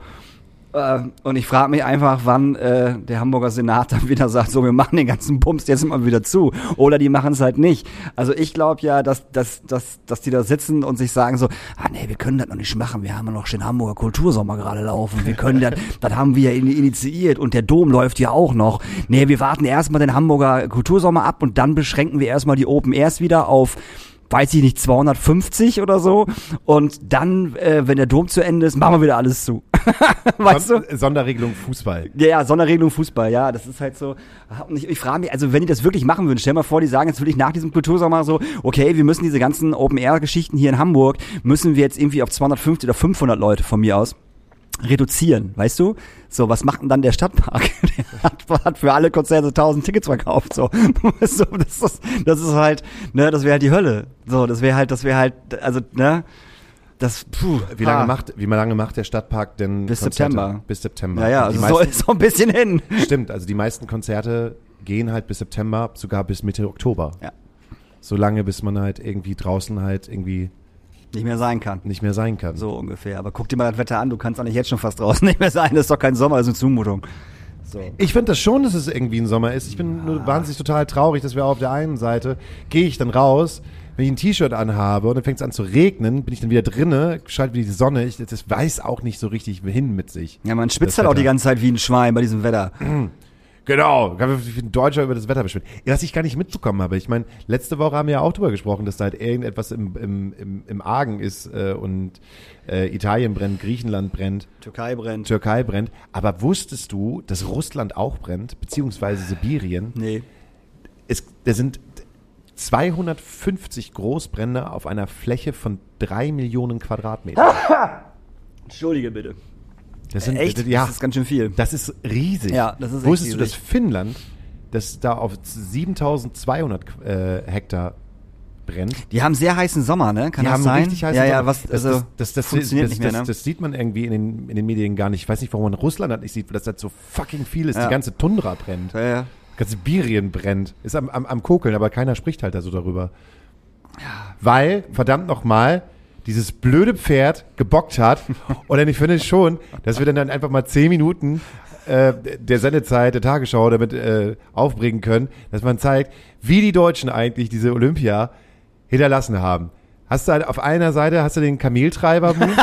[SPEAKER 3] und ich frage mich einfach, wann äh, der Hamburger Senat dann wieder sagt, so, wir machen den ganzen Bums jetzt mal wieder zu. Oder die machen es halt nicht. Also ich glaube ja, dass, dass, dass, dass die da sitzen und sich sagen so, ah nee, wir können das noch nicht machen, wir haben ja noch den Hamburger Kultursommer gerade laufen. Wir können das, das haben wir ja in- initiiert und der Dom läuft ja auch noch. Nee, wir warten erstmal den Hamburger Kultursommer ab und dann beschränken wir erstmal die Open Airs wieder auf weiß ich nicht, 250 oder so. Und dann, äh, wenn der Dom zu Ende ist, machen wir wieder alles zu. weißt du?
[SPEAKER 2] Son Sonderregelung Fußball.
[SPEAKER 3] Ja, ja, Sonderregelung Fußball, ja, das ist halt so. Und ich, ich frage mich, also wenn die das wirklich machen würden, stell mal vor, die sagen jetzt wirklich nach diesem Kultursommer so, okay, wir müssen diese ganzen Open-Air-Geschichten hier in Hamburg, müssen wir jetzt irgendwie auf 250 oder 500 Leute von mir aus reduzieren, weißt du? So, was macht denn dann der Stadtpark? Der hat, hat für alle Konzerte 1000 Tickets verkauft, so. so das, ist, das ist halt, ne, das wäre halt die Hölle. So, das wäre halt, das wäre halt, also, ne, das, puh.
[SPEAKER 2] Wie lange
[SPEAKER 3] ah.
[SPEAKER 2] macht, wie lange macht der Stadtpark denn
[SPEAKER 3] Bis
[SPEAKER 2] Konzerte?
[SPEAKER 3] September.
[SPEAKER 2] Bis September.
[SPEAKER 3] Ja, ja, also so
[SPEAKER 2] meisten,
[SPEAKER 3] ist so ein bisschen hin.
[SPEAKER 2] stimmt, also die meisten Konzerte gehen halt bis September, sogar bis Mitte Oktober.
[SPEAKER 3] Ja.
[SPEAKER 2] So lange, bis man halt irgendwie draußen halt irgendwie
[SPEAKER 3] Nicht mehr sein kann.
[SPEAKER 2] nicht mehr sein kann.
[SPEAKER 3] So ungefähr. Aber guck dir mal das Wetter an, du kannst eigentlich jetzt schon fast draußen nicht mehr sein. Das ist doch kein Sommer, das ist eine Zumutung. So.
[SPEAKER 2] Ich finde das schon, dass es irgendwie ein Sommer ist. Ich bin nur wahnsinnig total traurig, dass wir auf der einen Seite gehe ich dann raus, wenn ich ein T-Shirt anhabe und dann fängt es an zu regnen, bin ich dann wieder drinne, schalte wieder die Sonne. Ich, das weiß auch nicht so richtig hin mit sich.
[SPEAKER 3] Ja, man schwitzt
[SPEAKER 2] Das
[SPEAKER 3] halt auch die ganze Zeit wie ein Schwein bei diesem Wetter.
[SPEAKER 2] Genau, kann man wie ein Deutscher über das Wetter beschweren. Was ich gar nicht mitbekommen habe. Ich meine, letzte Woche haben wir ja auch drüber gesprochen, dass da halt irgendetwas im, im, im, im Argen ist äh, und äh, Italien brennt, Griechenland brennt,
[SPEAKER 3] Türkei brennt.
[SPEAKER 2] Türkei brennt. Aber wusstest du, dass Russland auch brennt, beziehungsweise Sibirien?
[SPEAKER 3] Nee.
[SPEAKER 2] Es, da sind 250 Großbrände auf einer Fläche von drei Millionen Quadratmetern.
[SPEAKER 3] Entschuldige bitte.
[SPEAKER 2] Das sind,
[SPEAKER 3] Echt?
[SPEAKER 2] Ja,
[SPEAKER 3] Das ist ganz schön viel.
[SPEAKER 2] das ist riesig.
[SPEAKER 3] Ja, das ist
[SPEAKER 2] Wusstest du, dass. Finnland, das da auf 7200 äh, Hektar brennt?
[SPEAKER 3] Die haben sehr heißen Sommer, ne? Kann
[SPEAKER 2] die
[SPEAKER 3] das
[SPEAKER 2] haben
[SPEAKER 3] sein?
[SPEAKER 2] richtig heiße
[SPEAKER 3] ja, ja,
[SPEAKER 2] Sommer.
[SPEAKER 3] was,
[SPEAKER 2] das,
[SPEAKER 3] also,
[SPEAKER 2] das, das, das,
[SPEAKER 3] funktioniert
[SPEAKER 2] das,
[SPEAKER 3] nicht mehr,
[SPEAKER 2] das,
[SPEAKER 3] ne?
[SPEAKER 2] das sieht man irgendwie in den, in den Medien gar nicht. Ich weiß nicht, warum man Russland halt nicht sieht, weil das halt so fucking viel ist.
[SPEAKER 3] Ja.
[SPEAKER 2] Die ganze Tundra brennt.
[SPEAKER 3] ja, ja.
[SPEAKER 2] Ganz Sibirien brennt. Ist am, am, am Kokeln, aber keiner spricht halt da so darüber. Weil, verdammt nochmal, dieses blöde Pferd gebockt hat. Und dann ich finde schon, dass wir dann einfach mal zehn Minuten äh, der Sendezeit der Tagesschau damit äh, aufbringen können, dass man zeigt, wie die Deutschen eigentlich diese Olympia hinterlassen haben. Hast du halt auf einer Seite hast du den Kameltreiber-Move.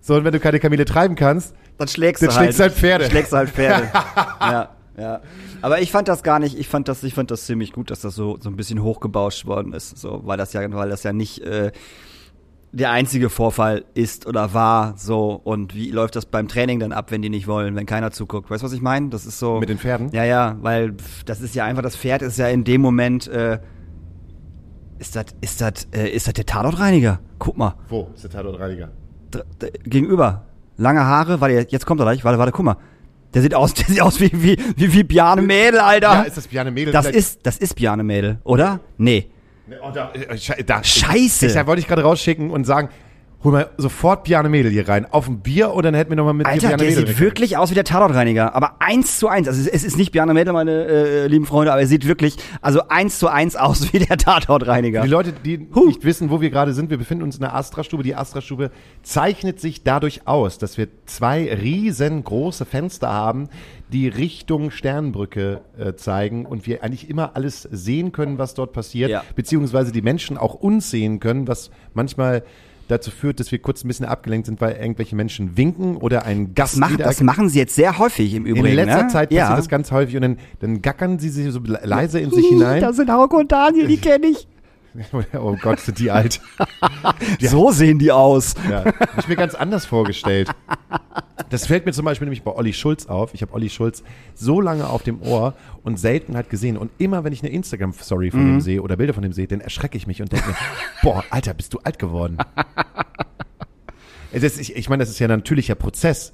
[SPEAKER 2] so, und wenn du keine Kamele treiben kannst,
[SPEAKER 3] Dann schlägst
[SPEAKER 2] Dann
[SPEAKER 3] du halt.
[SPEAKER 2] schlägst du halt Pferde.
[SPEAKER 3] Dann schlägst du halt Pferde. ja, ja. Aber ich fand das gar nicht, ich fand das, ich fand das ziemlich gut, dass das so, so ein bisschen hochgebauscht worden ist. So, weil das ja, weil das ja nicht äh, der einzige Vorfall ist oder war. So, und wie läuft das beim Training dann ab, wenn die nicht wollen, wenn keiner zuguckt? Weißt du, was ich meine? Das ist so.
[SPEAKER 2] mit den Pferden.
[SPEAKER 3] Ja, ja, weil pff, das ist ja einfach, das Pferd ist ja in dem Moment, äh, ist das, ist das, äh, ist das der Tatortreiniger? Guck mal,
[SPEAKER 2] Wo ist der Tatortreiniger?
[SPEAKER 3] d- gegenüber. Lange Haare, warte, jetzt kommt er gleich, warte, warte, guck mal. Der sieht aus, der sieht aus wie, wie, wie, wie Bjarne Mädel, Alter.
[SPEAKER 2] Ja, ist das Bjarne Mädel?
[SPEAKER 3] das
[SPEAKER 2] vielleicht?
[SPEAKER 3] ist, das ist Bjarne Mädel, oder? Nee.
[SPEAKER 2] Oh, da, äh, da,
[SPEAKER 3] Scheiße.
[SPEAKER 2] Ich, da wollte ich gerade rausschicken und sagen, hol mal sofort Bjarne Mädel hier rein. Auf ein Bier und dann hätten wir nochmal mit
[SPEAKER 3] Alter,
[SPEAKER 2] Bjarne
[SPEAKER 3] der
[SPEAKER 2] Mädel.
[SPEAKER 3] sieht wirklich aus wie der Tatortreiniger, aber eins zu eins. Also es- ist nicht Bjarne Mädel, meine äh, lieben Freunde, aber er sieht wirklich, also eins zu eins aus wie der Tatortreiniger.
[SPEAKER 2] Die Leute, die
[SPEAKER 3] Huh.
[SPEAKER 2] nicht wissen, wo wir gerade sind, wir befinden uns in der Astra-Stube. Die Astra-Stube zeichnet sich dadurch aus, dass wir zwei riesengroße Fenster haben, die Richtung Sternbrücke äh, zeigen und wir eigentlich immer alles sehen können, was dort passiert,
[SPEAKER 3] Ja.
[SPEAKER 2] beziehungsweise die Menschen auch uns sehen können, was manchmal dazu führt, dass wir kurz ein bisschen abgelenkt sind, weil irgendwelche Menschen winken oder ein Gast
[SPEAKER 3] das,
[SPEAKER 2] wieder-
[SPEAKER 3] das machen sie jetzt sehr häufig im Übrigen.
[SPEAKER 2] in letzter
[SPEAKER 3] ne?
[SPEAKER 2] Zeit passiert
[SPEAKER 3] ja.
[SPEAKER 2] das ganz häufig und dann, dann gackern sie sich so le- leise in sich hinein.
[SPEAKER 3] Das sind Hauke und Daniel, die kenne ich.
[SPEAKER 2] oh Gott, sind die alt.
[SPEAKER 3] So sehen die aus.
[SPEAKER 2] Ja, hab ich mir ganz anders vorgestellt. Das fällt mir zum Beispiel nämlich bei Olli Schulz auf. Ich habe Olli Schulz so lange auf dem Ohr und selten halt gesehen. Und immer, wenn ich eine Instagram-Story von dem sehe oder Bilder von dem sehe, dann erschrecke ich mich und denke mir, boah, Alter, bist du alt geworden. Ist, ich, ich meine, das ist ja ein natürlicher Prozess.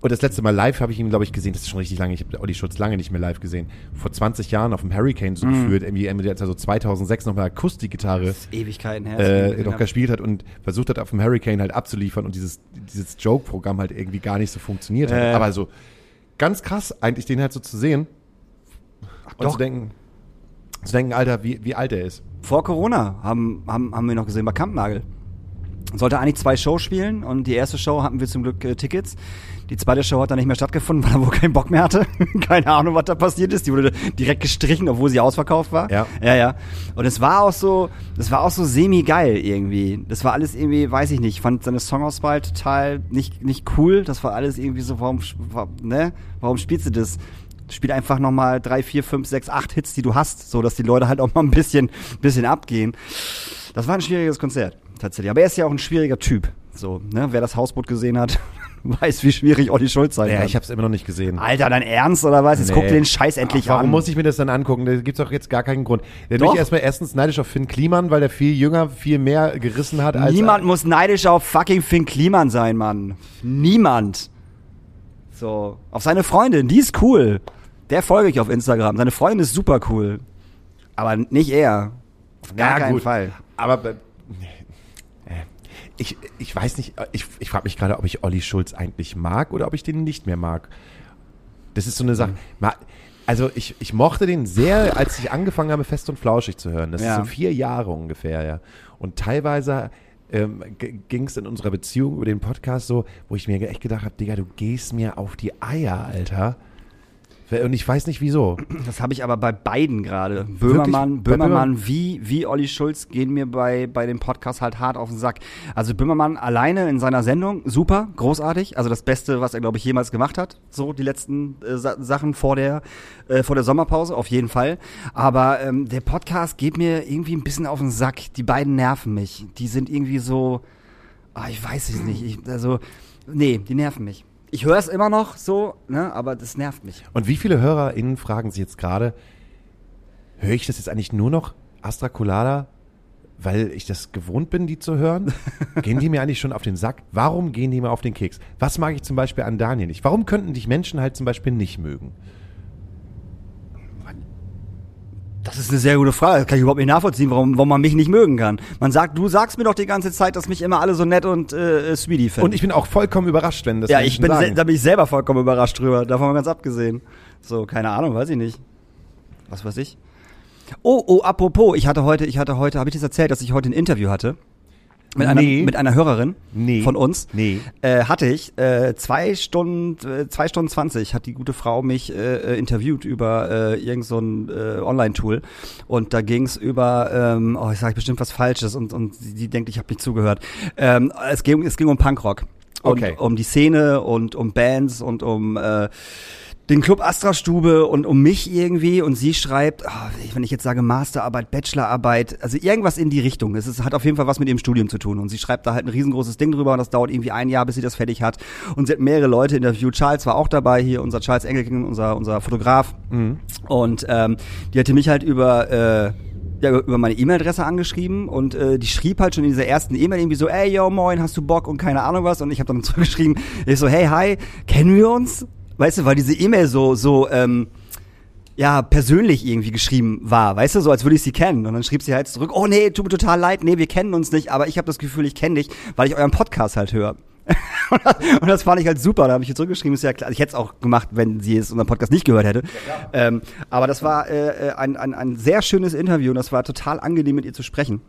[SPEAKER 2] Und das letzte Mal live habe ich ihn, glaube ich, gesehen. Das ist schon richtig lange. Ich habe Olli Schulz lange nicht mehr live gesehen. Vor 20 Jahren auf dem Hurricane so geführt. Irgendwie, als er so 2006 noch mal Akustikgitarre
[SPEAKER 3] Ewigkeiten her.
[SPEAKER 2] äh, noch gespielt hat und versucht hat, auf dem Hurricane halt abzuliefern und dieses, dieses Joke-Programm halt irgendwie gar nicht so funktioniert hat.
[SPEAKER 3] Äh.
[SPEAKER 2] Aber so ganz krass, eigentlich den halt so zu sehen und
[SPEAKER 3] doch.
[SPEAKER 2] zu denken, zu denken, Alter, wie, wie alt er ist.
[SPEAKER 3] Vor Corona haben, haben, haben wir noch gesehen bei Kampnagel. Sollte eigentlich zwei Shows spielen und die erste Show hatten wir zum Glück äh, Tickets. Die zweite Show hat dann nicht mehr stattgefunden, weil er wohl keinen Bock mehr hatte. Keine Ahnung, was da passiert ist. Die wurde direkt gestrichen, obwohl sie ausverkauft war.
[SPEAKER 2] Ja.
[SPEAKER 3] Ja, ja. Und es war auch so, das war auch so semi-geil irgendwie. Das war alles irgendwie, weiß ich nicht, ich fand seine Songauswahl total nicht, nicht cool. Das war alles irgendwie so, warum, wa- ne? Warum spielst du das? Spiel einfach nochmal drei, vier, fünf, sechs, acht Hits, die du hast, so dass die Leute halt auch mal ein bisschen, bisschen abgehen. Das war ein schwieriges Konzert, tatsächlich. Aber er ist ja auch ein schwieriger Typ. So, ne? Wer das Hausboot gesehen hat, weiß, wie schwierig Olli Schulz sein
[SPEAKER 2] Ja,
[SPEAKER 3] kann.
[SPEAKER 2] ich habe es immer noch nicht gesehen.
[SPEAKER 3] Alter, dein Ernst oder was? Jetzt
[SPEAKER 2] Nee.
[SPEAKER 3] guck dir den Scheiß endlich
[SPEAKER 2] Ach, warum
[SPEAKER 3] an.
[SPEAKER 2] muss ich mir das dann angucken? Da gibt's doch jetzt gar keinen Grund. Da bin ich erstmal erstens neidisch auf Finn Kliman, weil der viel jünger, viel mehr gerissen hat als
[SPEAKER 3] Niemand muss neidisch auf fucking Finn Kliman sein, Mann. Niemand. So, auf seine Freundin, die ist cool. Der folge ich auf Instagram. Seine Freundin ist super cool. Aber nicht er. Auf gar
[SPEAKER 2] Ja,
[SPEAKER 3] keinen
[SPEAKER 2] gut.
[SPEAKER 3] Fall.
[SPEAKER 2] Aber äh, ich, ich weiß nicht, ich, ich frage mich gerade, ob ich Olli Schulz eigentlich mag oder ob ich den nicht mehr mag. Das ist so eine Sache. Ma- Also ich, ich mochte den sehr, als ich angefangen habe, fest und flauschig zu hören. Das
[SPEAKER 3] Ja.
[SPEAKER 2] ist so vier Jahre ungefähr, ja. Und teilweise ähm, ging es in unserer Beziehung über den Podcast so, wo ich mir echt gedacht habe, Digga, du gehst mir auf die Eier, Alter. Und ich weiß nicht wieso.
[SPEAKER 3] Das habe ich aber bei beiden gerade. Böhmermann,
[SPEAKER 2] Bei
[SPEAKER 3] Böhmermann wie, wie Olli Schulz gehen mir bei, bei dem Podcast halt hart auf den Sack. Also Böhmermann alleine in seiner Sendung, super, großartig. Also das Beste, was er, glaube ich, jemals gemacht hat. So die letzten äh, Sa Sachen vor der, äh, vor der Sommerpause, auf jeden Fall. Aber ähm, der Podcast geht mir irgendwie ein bisschen auf den Sack. Die beiden nerven mich. Die sind irgendwie so, ah, ich weiß es nicht. Ich, also, nee, die nerven mich. Ich höre es immer noch so, ne, aber das nervt mich.
[SPEAKER 2] Und wie viele HörerInnen fragen sich jetzt gerade, höre ich das jetzt eigentlich nur noch Astra Colada, weil ich das gewohnt bin, die zu hören? gehen die mir eigentlich schon auf den Sack? Warum gehen die mir auf den Keks? Was mag ich zum Beispiel an Daniel nicht? Warum könnten dich Menschen halt zum Beispiel nicht mögen?
[SPEAKER 3] Das ist eine sehr gute Frage. Das kann ich überhaupt nicht nachvollziehen, warum, warum man mich nicht mögen kann. Man sagt, du sagst mir doch die ganze Zeit, dass mich immer alle so nett und äh, sweetie finden.
[SPEAKER 2] Und ich bin auch vollkommen überrascht, wenn das
[SPEAKER 3] ja, ich bin,
[SPEAKER 2] sagen.
[SPEAKER 3] da bin ich selber vollkommen überrascht drüber. Davon mal ganz abgesehen. So, keine Ahnung, weiß ich nicht. Was weiß ich? Oh, oh, apropos, ich hatte heute, ich hatte heute, habe ich das erzählt, dass ich heute ein Interview hatte? Mit, einer,
[SPEAKER 2] Nee.
[SPEAKER 3] mit einer Hörerin
[SPEAKER 2] Nee.
[SPEAKER 3] von uns.
[SPEAKER 2] Nee.
[SPEAKER 3] Äh, hatte ich äh, zwei Stunden, äh, zwei Stunden zwanzig hat die gute Frau mich äh, äh, interviewt über äh, irgend so ein äh, Online-Tool und da ging es über, ähm, oh, ich sage bestimmt was Falsches und und sie, die denkt, ich habe nicht zugehört. Ähm, es ging es ging um Punkrock und
[SPEAKER 2] Okay.
[SPEAKER 3] um die Szene und um Bands und um äh, den Club Astra Stube und um mich irgendwie und sie schreibt, ah, wenn ich jetzt sage Masterarbeit, Bachelorarbeit, also irgendwas in die Richtung. Es ist, hat auf jeden Fall was mit ihrem Studium zu tun und sie schreibt da halt ein riesengroßes Ding drüber und das dauert irgendwie ein Jahr, bis sie das fertig hat und sie hat mehrere Leute interviewt. Charles war auch dabei hier, unser Charles Engelken, unser unser Fotograf und ähm, die hatte mich halt über äh, ja, über meine E-Mail-Adresse angeschrieben und äh, die schrieb halt schon in dieser ersten E-Mail irgendwie so, ey, yo, moin, hast du Bock und keine Ahnung was und ich habe dann zurückgeschrieben, ich so, hey, hi, kennen wir uns? Weißt du, weil diese E-Mail so, so, ähm, ja, persönlich irgendwie geschrieben war, weißt du, so als würde ich sie kennen. Und dann schrieb sie halt zurück, oh nee, tut mir total leid, nee, wir kennen uns nicht, aber ich habe das Gefühl, ich kenne dich, weil ich euren Podcast halt höre. Und das- und das fand ich halt super. Da habe ich ihr zurückgeschrieben, ist ja klar. Ich hätte es auch gemacht, wenn sie es unseren Podcast nicht gehört hätte. Ähm, aber das war äh, äh, ein, ein, ein sehr schönes Interview und das war total angenehm, mit ihr zu sprechen.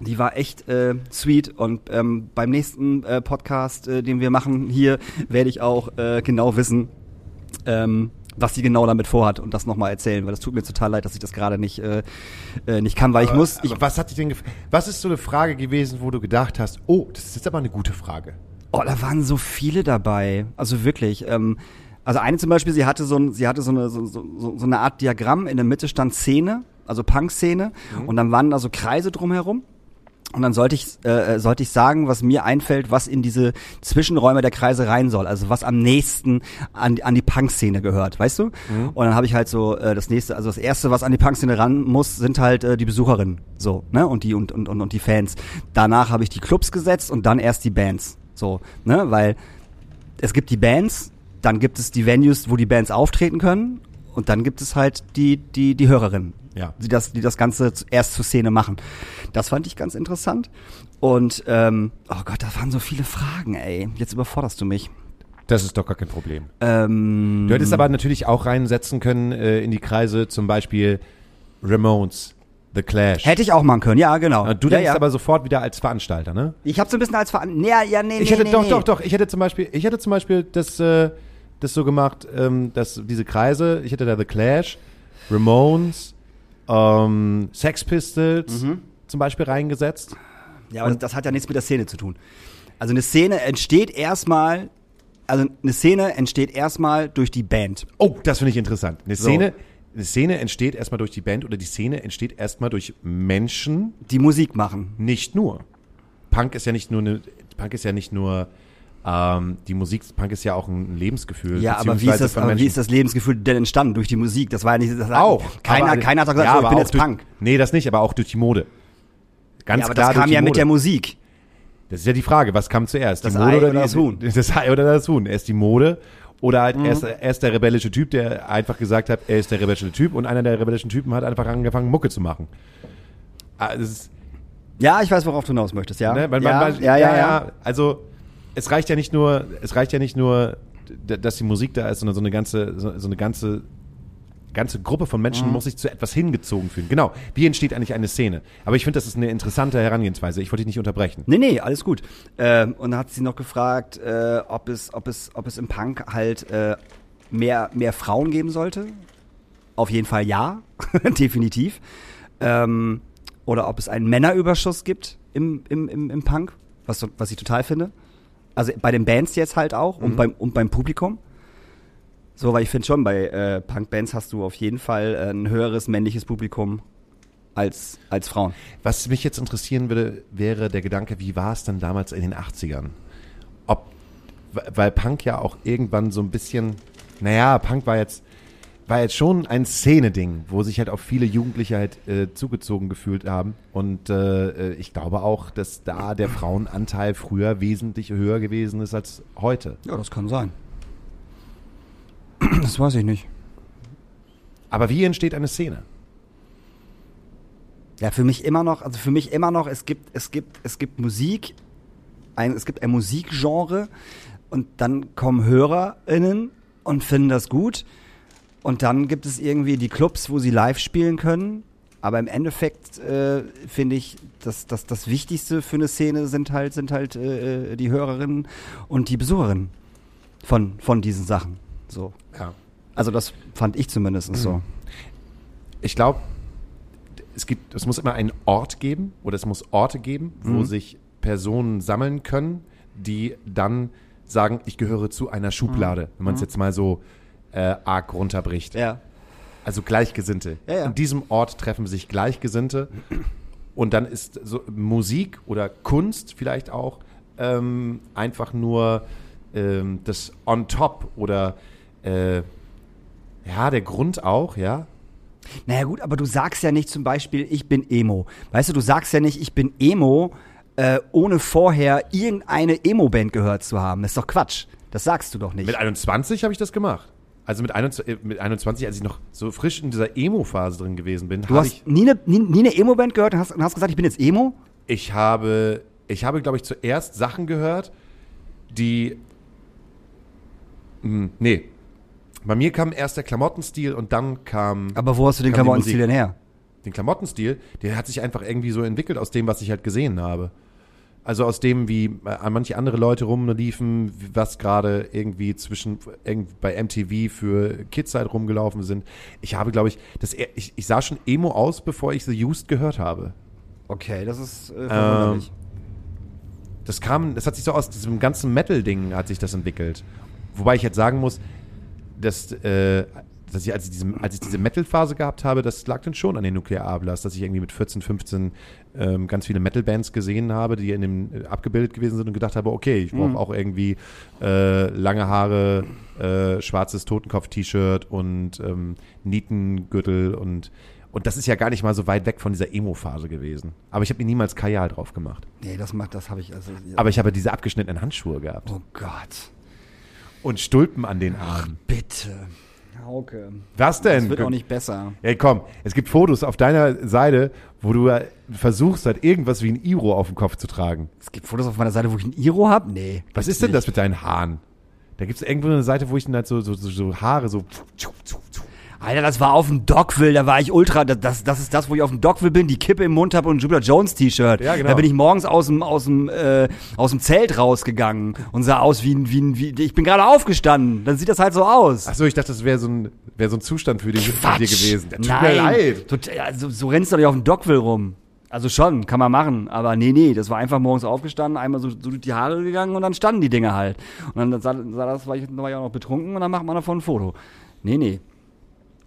[SPEAKER 3] Die war echt äh, sweet und ähm, beim nächsten äh, Podcast, äh, den wir machen hier, werde ich auch äh, genau wissen, ähm, was sie genau damit vorhat und das nochmal erzählen, weil das tut mir total leid, dass ich das gerade nicht, äh, äh, nicht kann, weil ich muss, ich,
[SPEAKER 2] Aber was hat dich denn Was ist so eine Frage gewesen, wo du gedacht hast, oh, das ist jetzt aber eine gute Frage?
[SPEAKER 3] Oh, da waren so viele dabei. Also wirklich. Ähm, also eine zum Beispiel, sie hatte so, ein, sie hatte so eine, so, so, so eine Art Diagramm. In der Mitte stand Szene, also Punk-Szene. Und dann waren da so Kreise drumherum. Und dann sollte ich, äh, sollte ich sagen, was mir einfällt, was in diese Zwischenräume der Kreise rein soll. Also was am nächsten an, an die Punk-Szene gehört, weißt du? Und dann habe ich halt so äh, das nächste, also das erste, was an die Punk-Szene ran muss, sind halt äh, die Besucherinnen, so, ne? Und die und, und, und, und die Fans. Danach habe ich die Clubs gesetzt und dann erst die Bands. So, ne? Weil es gibt die Bands, dann gibt es die Venues, wo die Bands auftreten können und dann gibt es halt die, die, die Hörerinnen,
[SPEAKER 2] Ja.
[SPEAKER 3] die das, die das Ganze erst zur Szene machen. Das fand ich ganz interessant. Und ähm, oh Gott, da waren so viele Fragen, ey. Jetzt überforderst du mich.
[SPEAKER 2] Das ist doch gar kein Problem.
[SPEAKER 3] Ähm,
[SPEAKER 2] Du hättest aber natürlich auch reinsetzen können äh, in die Kreise, zum Beispiel Ramones, The Clash.
[SPEAKER 3] hätte ich auch machen können, ja, genau.
[SPEAKER 2] Ja, Du denkst
[SPEAKER 3] ja.
[SPEAKER 2] aber sofort wieder als Veranstalter, ne?
[SPEAKER 3] ich habe so ein bisschen als Veran ja, ja, nee,
[SPEAKER 2] Ich
[SPEAKER 3] nee,
[SPEAKER 2] hätte
[SPEAKER 3] nee,
[SPEAKER 2] doch,
[SPEAKER 3] nee.
[SPEAKER 2] doch, doch. Ich hätte zum Beispiel, ich hätte zum Beispiel das, äh, das so gemacht, ähm, dass diese Kreise. Ich hätte da The Clash, Ramones, ähm, Sex Pistols
[SPEAKER 3] Mhm.
[SPEAKER 2] zum Beispiel reingesetzt.
[SPEAKER 3] Ja, aber das hat ja nichts mit der Szene zu tun. Also eine Szene entsteht erstmal, also eine Szene entsteht erstmal durch die Band.
[SPEAKER 2] Oh, das finde ich interessant. Eine
[SPEAKER 3] So.
[SPEAKER 2] Szene, eine Szene entsteht erstmal durch die Band oder die Szene entsteht erstmal durch Menschen,
[SPEAKER 3] Die Musik machen.
[SPEAKER 2] nicht nur. Punk ist ja nicht nur eine, Punk ist ja nicht nur ähm, die Musik, Punk ist ja auch ein Lebensgefühl.
[SPEAKER 3] Ja, aber wie ist, das, aber wie ist das Lebensgefühl denn entstanden? Durch die Musik? Das war ja nicht. Das
[SPEAKER 2] auch.
[SPEAKER 3] Keiner,
[SPEAKER 2] aber-
[SPEAKER 3] keiner hat gesagt,
[SPEAKER 2] ja,
[SPEAKER 3] so, ich bin jetzt
[SPEAKER 2] durch,
[SPEAKER 3] Punk.
[SPEAKER 2] Nee, das nicht, aber auch durch die Mode. Ganz
[SPEAKER 3] Ja, aber
[SPEAKER 2] klar
[SPEAKER 3] das kam ja mit
[SPEAKER 2] Mode.
[SPEAKER 3] der Musik.
[SPEAKER 2] Das ist ja die Frage, was kam zuerst?
[SPEAKER 3] Das
[SPEAKER 2] die Mode
[SPEAKER 3] Ei
[SPEAKER 2] oder,
[SPEAKER 3] oder das Huhn?
[SPEAKER 2] Das Ei oder das Huhn. Erst die Mode oder halt
[SPEAKER 3] Mhm.
[SPEAKER 2] erst, erst der rebellische Typ, der einfach gesagt hat, er ist der rebellische Typ und einer der rebellischen Typen hat einfach angefangen, Mucke zu machen. Ist,
[SPEAKER 3] Ja, ich weiß, worauf du hinaus möchtest, ja.
[SPEAKER 2] ne, man,
[SPEAKER 3] ja,
[SPEAKER 2] man, man,
[SPEAKER 3] ja, ja, ja.
[SPEAKER 2] Also es reicht ja nicht nur, es reicht ja nicht nur, dass die Musik da ist, sondern so eine ganze, so, eine ganze ganze Gruppe von Menschen
[SPEAKER 3] Mhm.
[SPEAKER 2] muss sich zu etwas hingezogen fühlen. Genau. Wie entsteht eigentlich eine Szene? Aber ich finde, das ist eine interessante Herangehensweise. Ich wollte dich nicht unterbrechen.
[SPEAKER 3] Nee, nee, alles gut. Ähm, und dann hat sie noch gefragt, äh, ob, es, ob, es, ob es im Punk halt äh, mehr, mehr Frauen geben sollte. Auf jeden Fall ja, definitiv. Ähm, oder ob es einen Männerüberschuss gibt im, im, im, im Punk, was, was ich total finde. Also bei den Bands jetzt halt auch und, beim, und beim Publikum. So, weil ich finde schon, bei äh, Punk-Bands hast du auf jeden Fall äh, ein höheres männliches Publikum als, als Frauen.
[SPEAKER 2] Was mich jetzt interessieren würde, wäre der Gedanke, wie war es denn damals in den 80ern? Ob, weil Punk ja auch irgendwann so ein bisschen, naja, Punk war jetzt, war jetzt schon ein Szene-Ding, wo sich halt auch viele Jugendliche halt äh, zugezogen gefühlt haben. Und äh, äh, ich glaube auch, dass da der Frauenanteil früher wesentlich höher gewesen ist als heute.
[SPEAKER 3] Ja, das kann sein. Das weiß ich nicht.
[SPEAKER 2] Aber wie entsteht eine Szene?
[SPEAKER 3] Ja, für mich immer noch, also für mich immer noch, es gibt, es gibt, es gibt Musik, ein, es gibt ein Musikgenre und dann kommen HörerInnen und finden das gut. Und dann gibt es irgendwie die Clubs, wo sie live spielen können. Aber im Endeffekt äh, finde ich, dass das, das Wichtigste für eine Szene sind halt, sind halt äh, die Hörerinnen und die Besucherinnen von, von diesen Sachen. So.
[SPEAKER 2] Ja.
[SPEAKER 3] Also das fand ich zumindest so.
[SPEAKER 2] Ich glaube, es gibt, es muss immer einen Ort geben oder es muss Orte geben, wo
[SPEAKER 3] Mhm.
[SPEAKER 2] sich Personen sammeln können, die dann sagen, ich gehöre zu einer Schublade, wenn man es jetzt mal so äh, arg runterbricht.
[SPEAKER 3] Ja.
[SPEAKER 2] Also Gleichgesinnte.
[SPEAKER 3] Ja, ja.
[SPEAKER 2] An diesem Ort treffen sich Gleichgesinnte. Und dann ist so Musik oder Kunst vielleicht auch ähm, einfach nur ähm, das on top oder äh, ja, der Grund auch, ja.
[SPEAKER 3] Naja gut, aber du sagst ja nicht zum Beispiel, ich bin Emo. Weißt du, du sagst ja nicht, ich bin Emo, äh, ohne vorher irgendeine Emo-Band gehört zu haben. Das ist doch Quatsch. Das sagst du doch nicht.
[SPEAKER 2] Mit 21 habe ich das gemacht. Also mit 21, äh, mit 21, als ich noch so frisch in dieser Emo-Phase drin gewesen bin,
[SPEAKER 3] du
[SPEAKER 2] habe
[SPEAKER 3] hast
[SPEAKER 2] ich,
[SPEAKER 3] nie eine nie, nie eine Emo-Band gehört und hast, und hast gesagt, ich bin jetzt Emo?
[SPEAKER 2] ich habe, ich habe, glaube ich, zuerst Sachen gehört, die, hm, nee, bei mir kam erst der Klamottenstil und dann kam
[SPEAKER 3] Aber wo hast du den Klamottenstil denn her?
[SPEAKER 2] den Klamottenstil, der hat sich einfach irgendwie so entwickelt aus dem, was ich halt gesehen habe. Also aus dem, wie äh, manche andere Leute rumliefen, was gerade irgendwie zwischen irgend- bei MTV für Kids halt rumgelaufen sind. Ich habe, glaube ich, das, er- ich, ich sah schon Emo aus, bevor ich The Used gehört habe.
[SPEAKER 3] Okay, das ist äh,
[SPEAKER 2] verwunderlich. Das kam, das hat sich so aus diesem ganzen Metal-Ding hat sich das entwickelt. Wobei ich jetzt sagen muss, dass, äh, dass ich, als ich, diese, als ich diese Metal-Phase gehabt habe, das lag dann schon an den Nuclear Ablas, dass ich irgendwie mit 14, 15 ähm, ganz viele Metal-Bands gesehen habe, die in dem äh, abgebildet gewesen sind und gedacht habe, okay, ich brauche auch irgendwie äh, lange Haare, äh, schwarzes Totenkopf-T-Shirt und ähm, Nietengürtel und und das ist ja gar nicht mal so weit weg von dieser Emo-Phase gewesen. Aber ich habe mir niemals Kajal drauf gemacht.
[SPEAKER 3] Nee, das macht, das habe ich also.
[SPEAKER 2] Aber ich habe diese abgeschnittenen Handschuhe gehabt.
[SPEAKER 3] oh Gott.
[SPEAKER 2] Und Stulpen an den Armen.
[SPEAKER 3] Bitte. Hauke.
[SPEAKER 2] Was denn?
[SPEAKER 3] Das wird auch nicht besser.
[SPEAKER 2] Ey, komm, es gibt Fotos auf deiner Seite, wo du versuchst, halt irgendwas wie ein Iro auf dem Kopf zu tragen.
[SPEAKER 3] Es gibt Fotos auf meiner Seite, wo ich ein Iro habe? Nee.
[SPEAKER 2] Was ist denn
[SPEAKER 3] nicht.
[SPEAKER 2] das mit deinen Haaren? Da gibt es irgendwo eine Seite, wo ich dann halt so, so, so, so Haare so.
[SPEAKER 3] Alter, das war auf dem Dockville, da war ich ultra, das- das, ist das, wo ich auf dem Dockville bin, die Kippe im Mund habe und ein Jupiter Jones T-Shirt.
[SPEAKER 2] Ja, genau.
[SPEAKER 3] Da bin ich morgens aus dem, aus dem, äh, aus dem Zelt rausgegangen und sah aus wie ein, wie ein, wie, ich bin gerade aufgestanden. Dann sieht das halt so aus.
[SPEAKER 2] Achso, ich dachte, das wäre so ein, wäre so ein Zustand für, dich, für dir gewesen. Ja, tut
[SPEAKER 3] Nein.
[SPEAKER 2] mir leid.
[SPEAKER 3] Tot- ja, so, so rennst du doch nicht auf dem Dockville rum. Also schon, kann man machen. Aber nee, nee, das war einfach morgens aufgestanden, einmal so, so durch die Haare gegangen und dann standen die Dinger halt. Und dann sah, sah das, war ich, war ich auch noch betrunken und dann macht man davon ein Foto. Nee, nee.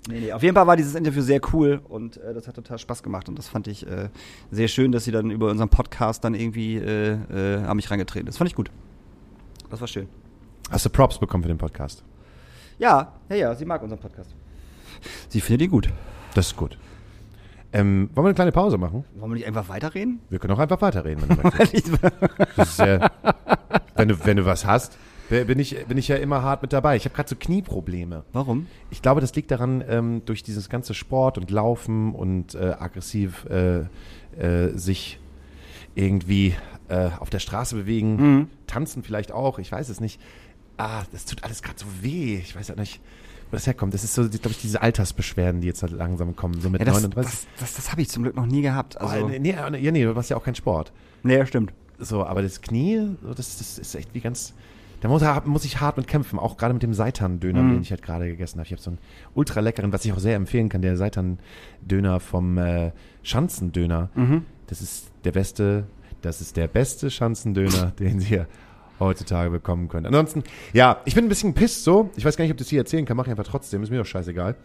[SPEAKER 3] Nee, nee. Auf jeden Fall war dieses Interview sehr cool und äh, das hat total Spaß gemacht und das fand ich äh, sehr schön, dass sie dann über unseren Podcast dann irgendwie äh, äh, an mich reingetreten ist. Fand ich gut. Das war schön.
[SPEAKER 2] Hast du Props bekommen für den Podcast?
[SPEAKER 3] Ja, ja, ja, sie mag unseren Podcast. Sie findet ihn gut.
[SPEAKER 2] Das ist gut. Ähm, wollen wir eine kleine Pause machen?
[SPEAKER 3] Wollen wir nicht einfach weiterreden?
[SPEAKER 2] Wir können auch einfach weiterreden, wenn du möchtest. Wenn, du, wenn du was hast, bin ich, bin ich ja immer hart mit dabei. Ich habe gerade so Knieprobleme.
[SPEAKER 3] Warum?
[SPEAKER 2] Ich glaube, das liegt daran, ähm, durch dieses ganze Sport und Laufen und äh, aggressiv äh, äh, sich irgendwie äh, auf der Straße bewegen,
[SPEAKER 3] Mhm.
[SPEAKER 2] tanzen vielleicht auch, ich weiß es nicht. Ah, das tut alles gerade so weh. Ich weiß ja nicht, wo das herkommt. Das ist so, glaube ich, diese Altersbeschwerden, die jetzt halt langsam kommen, so mit
[SPEAKER 3] Ja, das,
[SPEAKER 2] 39.
[SPEAKER 3] das, das, das habe ich zum Glück noch nie gehabt. Also,
[SPEAKER 2] Oh, nee, nee, nee, du machst ja auch keinen Sport.
[SPEAKER 3] nee, ja, stimmt.
[SPEAKER 2] So, aber das Knie, das, das ist echt wie ganz. Da muss, muss ich hart mit kämpfen, auch gerade mit dem Seitan-Döner,
[SPEAKER 3] Mhm.
[SPEAKER 2] den ich halt gerade gegessen habe. Ich habe so einen ultra leckeren, was ich auch sehr empfehlen kann, der Seitan-Döner vom äh, Schanzendöner.
[SPEAKER 3] Mhm.
[SPEAKER 2] Das ist der beste, das ist der beste Schanzendöner, den Sie hier heutzutage bekommen können. Ansonsten, ja, ich bin ein bisschen pisst so. Ich weiß gar nicht, ob ich das hier erzählen kann, mache ich einfach trotzdem, ist mir doch scheißegal.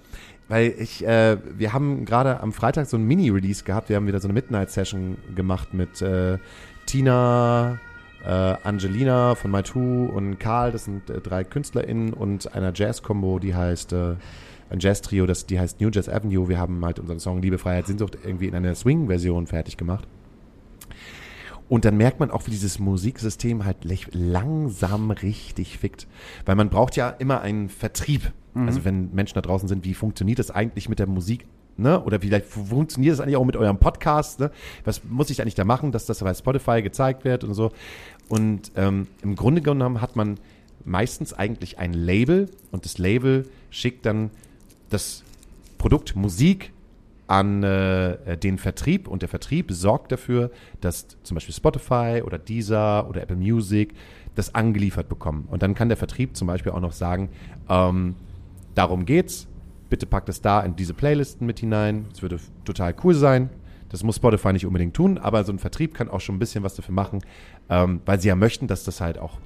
[SPEAKER 2] Weil ich, äh, wir haben gerade am Freitag so ein Mini-Release gehabt. Wir haben wieder so eine Midnight-Session gemacht mit äh, Tina, äh, Angelina von My Two und Karl. Das sind äh, drei KünstlerInnen und einer Jazz-Kombo, die heißt äh, ein Jazz-Trio, das die heißt New Jazz Avenue. Wir haben halt unseren Song Liebe, Freiheit, Sehnsucht irgendwie in einer Swing-Version fertig gemacht. Und dann merkt man auch, wie dieses Musiksystem halt langsam richtig fickt. Weil man braucht ja immer einen Vertrieb. Also wenn Menschen da draußen sind, wie funktioniert das eigentlich mit der Musik? Ne? Oder vielleicht fu- funktioniert das eigentlich auch mit eurem Podcast? Ne? Was muss ich eigentlich da machen, dass das bei Spotify gezeigt wird und so? Und ähm, im Grunde genommen hat man meistens eigentlich ein Label und das Label schickt dann das Produkt Musik an äh, den Vertrieb und der Vertrieb sorgt dafür, dass zum Beispiel Spotify oder Deezer oder Apple Music das angeliefert bekommen. Und dann kann der Vertrieb zum Beispiel auch noch sagen, ähm, darum geht's, bitte packt es da in diese Playlisten mit hinein. Es würde total cool sein. Das muss Spotify nicht unbedingt tun, aber so ein Vertrieb kann auch schon ein bisschen was dafür machen, ähm, weil sie ja möchten, dass das halt auch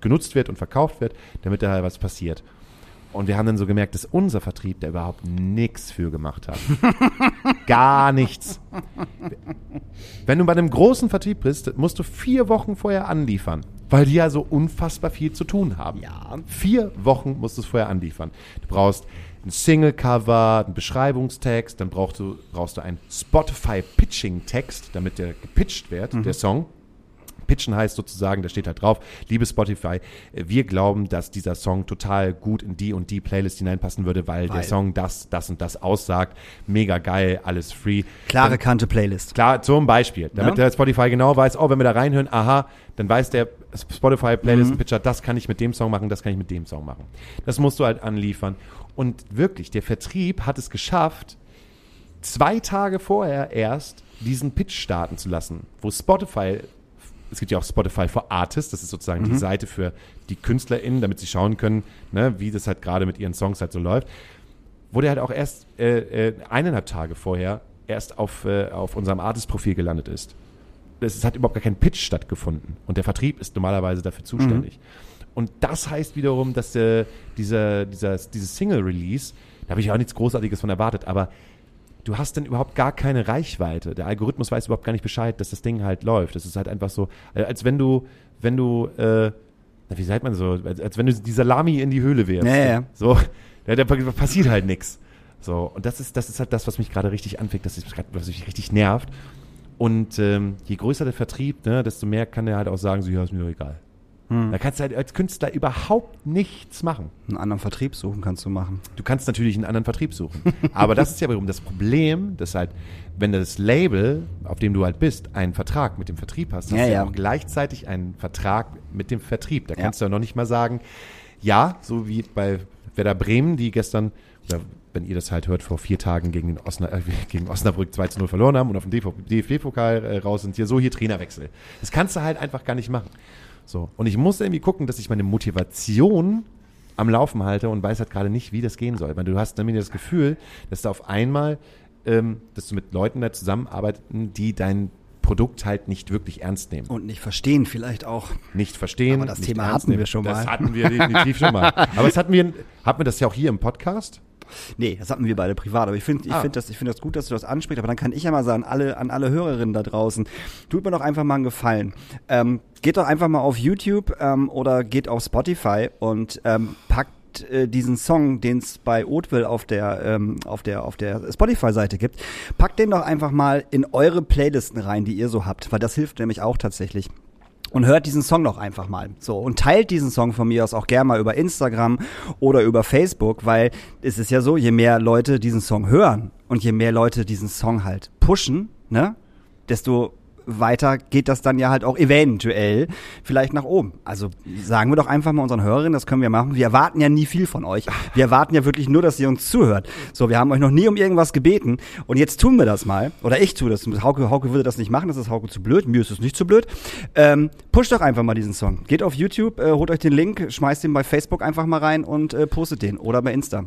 [SPEAKER 2] genutzt wird und verkauft wird, damit da halt was passiert. Und wir haben dann so gemerkt, dass unser Vertrieb da überhaupt nichts für gemacht hat. Gar nichts. Wenn du bei einem großen Vertrieb bist, musst du vier Wochen vorher anliefern, weil die ja so unfassbar viel zu tun haben.
[SPEAKER 3] Ja.
[SPEAKER 2] Vier Wochen musst du es vorher anliefern. Du brauchst ein Single-Cover, einen Beschreibungstext, dann brauchst du, brauchst du einen Spotify-Pitching-Text, damit der gepitcht wird, der Song. Pitchen heißt sozusagen, da steht halt drauf, liebe Spotify, wir glauben, dass dieser Song total gut in die und die Playlist hineinpassen würde, weil,
[SPEAKER 3] Weil.
[SPEAKER 2] der Song das, das und das aussagt. Mega geil, alles free.
[SPEAKER 3] Klare
[SPEAKER 2] Dann-
[SPEAKER 3] Kante Playlist.
[SPEAKER 2] Klar, zum Beispiel. Damit
[SPEAKER 3] Ja.
[SPEAKER 2] der Spotify genau weiß, oh, wenn wir da reinhören, aha, dann weiß der Spotify Playlist Pitcher, das kann ich mit dem Song machen, das kann ich mit dem Song machen. Das musst du halt anliefern. Und wirklich, der Vertrieb hat es geschafft, zwei Tage vorher erst diesen Pitch starten zu lassen, wo Spotify, es gibt ja auch Spotify for Artists, das ist sozusagen die Seite für die KünstlerInnen, damit sie schauen können, ne, wie das halt gerade mit ihren Songs halt so läuft, wurde halt auch erst äh, äh, eineinhalb Tage vorher erst auf, äh, auf unserem Artist-Profil gelandet ist. Es hat überhaupt gar kein Pitch stattgefunden und der Vertrieb ist normalerweise dafür zuständig. Und das heißt wiederum, dass äh, dieser, dieser, dieses Single-Release, da habe ich auch nichts Großartiges von erwartet, aber du hast dann überhaupt gar keine Reichweite. Der Algorithmus weiß überhaupt gar nicht Bescheid, dass das Ding halt läuft. Das ist halt einfach so, äh, als wenn du, wenn du, äh, wie sagt man so, als, als wenn du die Salami in die Höhle wirfst.
[SPEAKER 3] Ja, ja.
[SPEAKER 2] So, da, da passiert halt nichts. So, und das ist, das ist halt das, was mich gerade richtig anfickt, das ist grad, was mich richtig nervt. Und ähm, je größer der Vertrieb, ne, desto mehr kann er halt auch sagen, so, ja, ist mir doch egal. Da kannst du halt als Künstler überhaupt nichts machen.
[SPEAKER 3] Einen anderen Vertrieb suchen kannst du machen.
[SPEAKER 2] Du kannst natürlich einen anderen Vertrieb suchen. Aber das ist ja wiederum das Problem, dass halt, wenn das Label, auf dem du halt bist, einen Vertrag mit dem Vertrieb hast, hast
[SPEAKER 3] Ja,
[SPEAKER 2] du ja
[SPEAKER 3] ja.
[SPEAKER 2] auch gleichzeitig einen Vertrag mit dem Vertrieb. Da
[SPEAKER 3] Ja.
[SPEAKER 2] kannst du ja noch nicht mal sagen, ja, so wie bei Werder Bremen, die gestern, oder wenn ihr das halt hört, vor vier Tagen gegen, den Osna, äh, gegen Osnabrück 2 zu 0 verloren haben und auf dem DFB-Pokal äh, raus sind, hier so, hier Trainerwechsel. Das kannst du halt einfach gar nicht machen. So. Und ich muss irgendwie gucken, dass ich meine Motivation am Laufen halte und weiß halt gerade nicht, wie das gehen soll. Weil du hast nämlich das Gefühl, dass du auf einmal, ähm, dass du mit Leuten da zusammenarbeiten, die dein Produkt halt nicht wirklich ernst nehmen.
[SPEAKER 3] Und nicht verstehen vielleicht auch.
[SPEAKER 2] Nicht verstehen.
[SPEAKER 3] Aber das Thema hatten wir
[SPEAKER 2] nehmen.
[SPEAKER 3] schon
[SPEAKER 2] Das
[SPEAKER 3] mal.
[SPEAKER 2] hatten wir definitiv schon mal. Aber es hatten wir, hatten wir das ja auch hier im Podcast.
[SPEAKER 3] Nee, das hatten wir beide privat. Aber ich finde ich
[SPEAKER 2] Ah.
[SPEAKER 3] find das, ich find das gut, dass du das ansprichst. Aber dann kann ich ja mal sagen, alle, an alle Hörerinnen da draußen, tut mir doch einfach mal einen Gefallen. Ähm, geht doch einfach mal auf YouTube ähm, oder geht auf Spotify und ähm, packt äh, diesen Song, den es bei Oatville auf der, ähm, auf der, auf der Spotify-Seite gibt, packt den doch einfach mal in eure Playlisten rein, die ihr so habt, weil das hilft nämlich auch tatsächlich und hört diesen Song doch einfach mal. So und teilt diesen Song von mir aus auch gerne mal über Instagram oder über Facebook, weil es ist ja so, je mehr Leute diesen Song hören und je mehr Leute diesen Song halt pushen, ne, desto weiter geht das dann ja halt auch eventuell vielleicht nach oben. Also sagen wir doch einfach mal unseren Hörerinnen, das können wir machen. Wir erwarten ja nie viel von euch. Wir erwarten ja wirklich nur, dass ihr uns zuhört. So, wir haben euch noch nie um irgendwas gebeten und jetzt tun wir das mal. Oder ich tue das. Hauke, Hauke würde das nicht machen, das ist Hauke zu blöd. Mir ist es nicht zu blöd. Ähm, pusht doch einfach mal diesen Song. Geht auf YouTube, äh, holt euch den Link, schmeißt den bei Facebook einfach mal rein und äh, postet den. Oder bei Insta.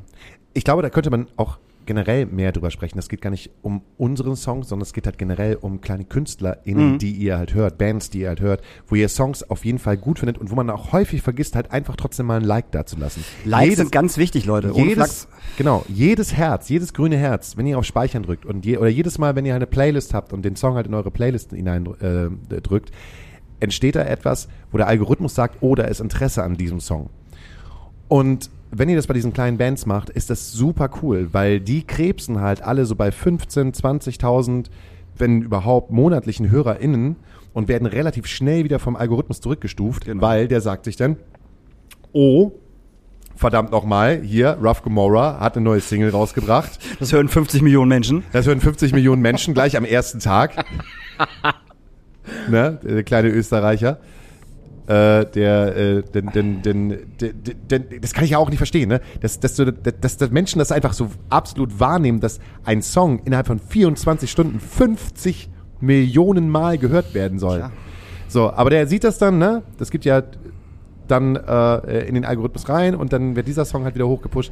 [SPEAKER 2] Ich glaube, da könnte man auch generell mehr drüber sprechen. Es geht gar nicht um unseren Song, sondern es geht halt generell um kleine KünstlerInnen,
[SPEAKER 3] Mhm.
[SPEAKER 2] die ihr halt hört, Bands, die ihr halt hört, wo ihr Songs auf jeden Fall gut findet und wo man auch häufig vergisst, halt einfach trotzdem mal ein Like dazulassen.
[SPEAKER 3] Likes
[SPEAKER 2] Jedes-
[SPEAKER 3] sind ganz wichtig, Leute. Ohne
[SPEAKER 2] jedes, genau, jedes Herz, jedes grüne Herz, wenn ihr auf Speichern drückt und je, oder jedes Mal, wenn ihr eine Playlist habt und den Song halt in eure Playlist hinein äh, drückt, entsteht da etwas, wo der Algorithmus sagt, oh, da ist Interesse an diesem Song. Und wenn ihr das bei diesen kleinen Bands macht, ist das super cool, weil die krebsen halt alle so bei 15, 20.000, wenn überhaupt monatlichen HörerInnen und werden relativ schnell wieder vom Algorithmus zurückgestuft,
[SPEAKER 3] Genau.
[SPEAKER 2] weil der sagt sich dann, oh, verdammt nochmal, hier, Rough Gomorrah hat eine neue Single rausgebracht.
[SPEAKER 3] Das hören 50 Millionen Menschen.
[SPEAKER 2] Das hören 50 Millionen Menschen gleich am ersten Tag. ne, der kleine Österreicher. Äh, der, äh, denn, denn, denn, denn, das kann ich ja auch nicht verstehen, ne? Dass, dass, du, dass, dass Menschen das einfach so absolut wahrnehmen, dass ein Song innerhalb von 24 Stunden 50 Millionen Mal gehört werden soll.
[SPEAKER 3] Klar.
[SPEAKER 2] So, aber der sieht das dann, ne? Das gibt ja dann äh, in den Algorithmus rein und dann wird dieser Song halt wieder hochgepusht.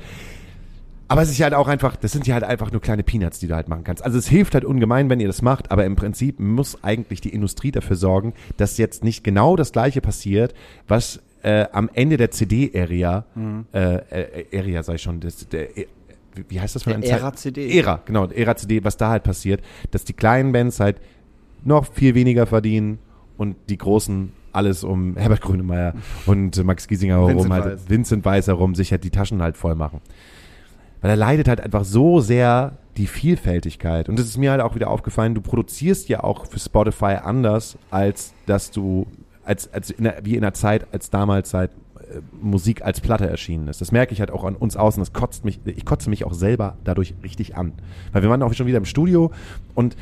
[SPEAKER 2] Aber es ist ja halt auch einfach, das sind ja halt einfach nur kleine Peanuts, die du halt machen kannst. Also es hilft halt ungemein, wenn ihr das macht, aber im Prinzip muss eigentlich die Industrie dafür sorgen, dass jetzt nicht genau das gleiche passiert, was äh, am Ende der CD-Area, äh, äh, Area sag ich schon, das, der, äh, wie heißt das von
[SPEAKER 3] Der
[SPEAKER 2] einer Zeit?
[SPEAKER 3] Ära-CD.
[SPEAKER 2] Ära, genau, Ära-CD, was da halt passiert, dass die kleinen Bands halt noch viel weniger verdienen und die großen alles um Herbert Grönemeyer und Max Giesinger herum,
[SPEAKER 3] Vincent
[SPEAKER 2] halt
[SPEAKER 3] Weiss.
[SPEAKER 2] Vincent Weiss herum, sich halt die Taschen halt voll machen. Weil er leidet halt einfach so sehr die Vielfältigkeit. Und das ist mir halt auch wieder aufgefallen, du produzierst ja auch für Spotify anders, als dass du, als, als in der, wie in der Zeit, als damals halt äh, Musik als Platte erschienen ist. Das merke ich halt auch an uns außen. Das kotzt mich, ich kotze mich auch selber dadurch richtig an. Weil wir waren auch schon wieder im Studio und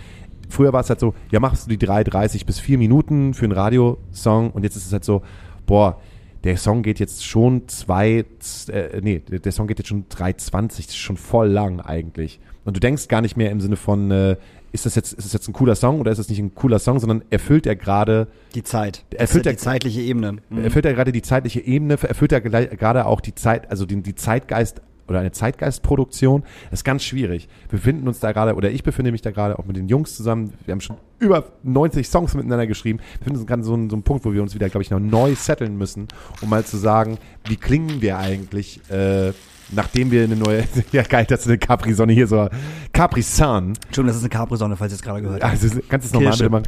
[SPEAKER 2] früher war es halt so, ja, machst du die 3,30 bis 4 Minuten für einen Radiosong und jetzt ist es halt so, boah, der Song geht jetzt schon zwei, äh, nee, der Song geht jetzt schon 3,20, das ist schon voll lang eigentlich. Und du denkst gar nicht mehr im Sinne von, äh, ist das jetzt, ist das jetzt ein cooler Song oder ist das nicht ein cooler Song, sondern erfüllt er gerade
[SPEAKER 3] Die Zeit.
[SPEAKER 2] Erfüllt
[SPEAKER 3] die
[SPEAKER 2] der-
[SPEAKER 3] zeitliche Ebene. Mhm.
[SPEAKER 2] erfüllt er gerade die zeitliche Ebene, erfüllt er gerade auch die Zeit, also den, die Zeitgeist oder eine Zeitgeistproduktion. Das ist ganz schwierig. Wir befinden uns da gerade, oder ich befinde mich da gerade auch mit den Jungs zusammen. Wir haben schon über 90 Songs miteinander geschrieben. Wir befinden uns gerade so an so Punkt, wo wir uns wieder, glaube ich, noch neu setteln müssen, um mal zu sagen, wie klingen wir eigentlich, äh, nachdem wir eine neue, ja geil, dass du eine Capri-Sonne hier so, Capri-Sun,
[SPEAKER 3] Entschuldigung, das ist eine Capri-Sonne, falls ihr es gerade gehört habt.
[SPEAKER 2] also kannst du es nochmal bitte machen?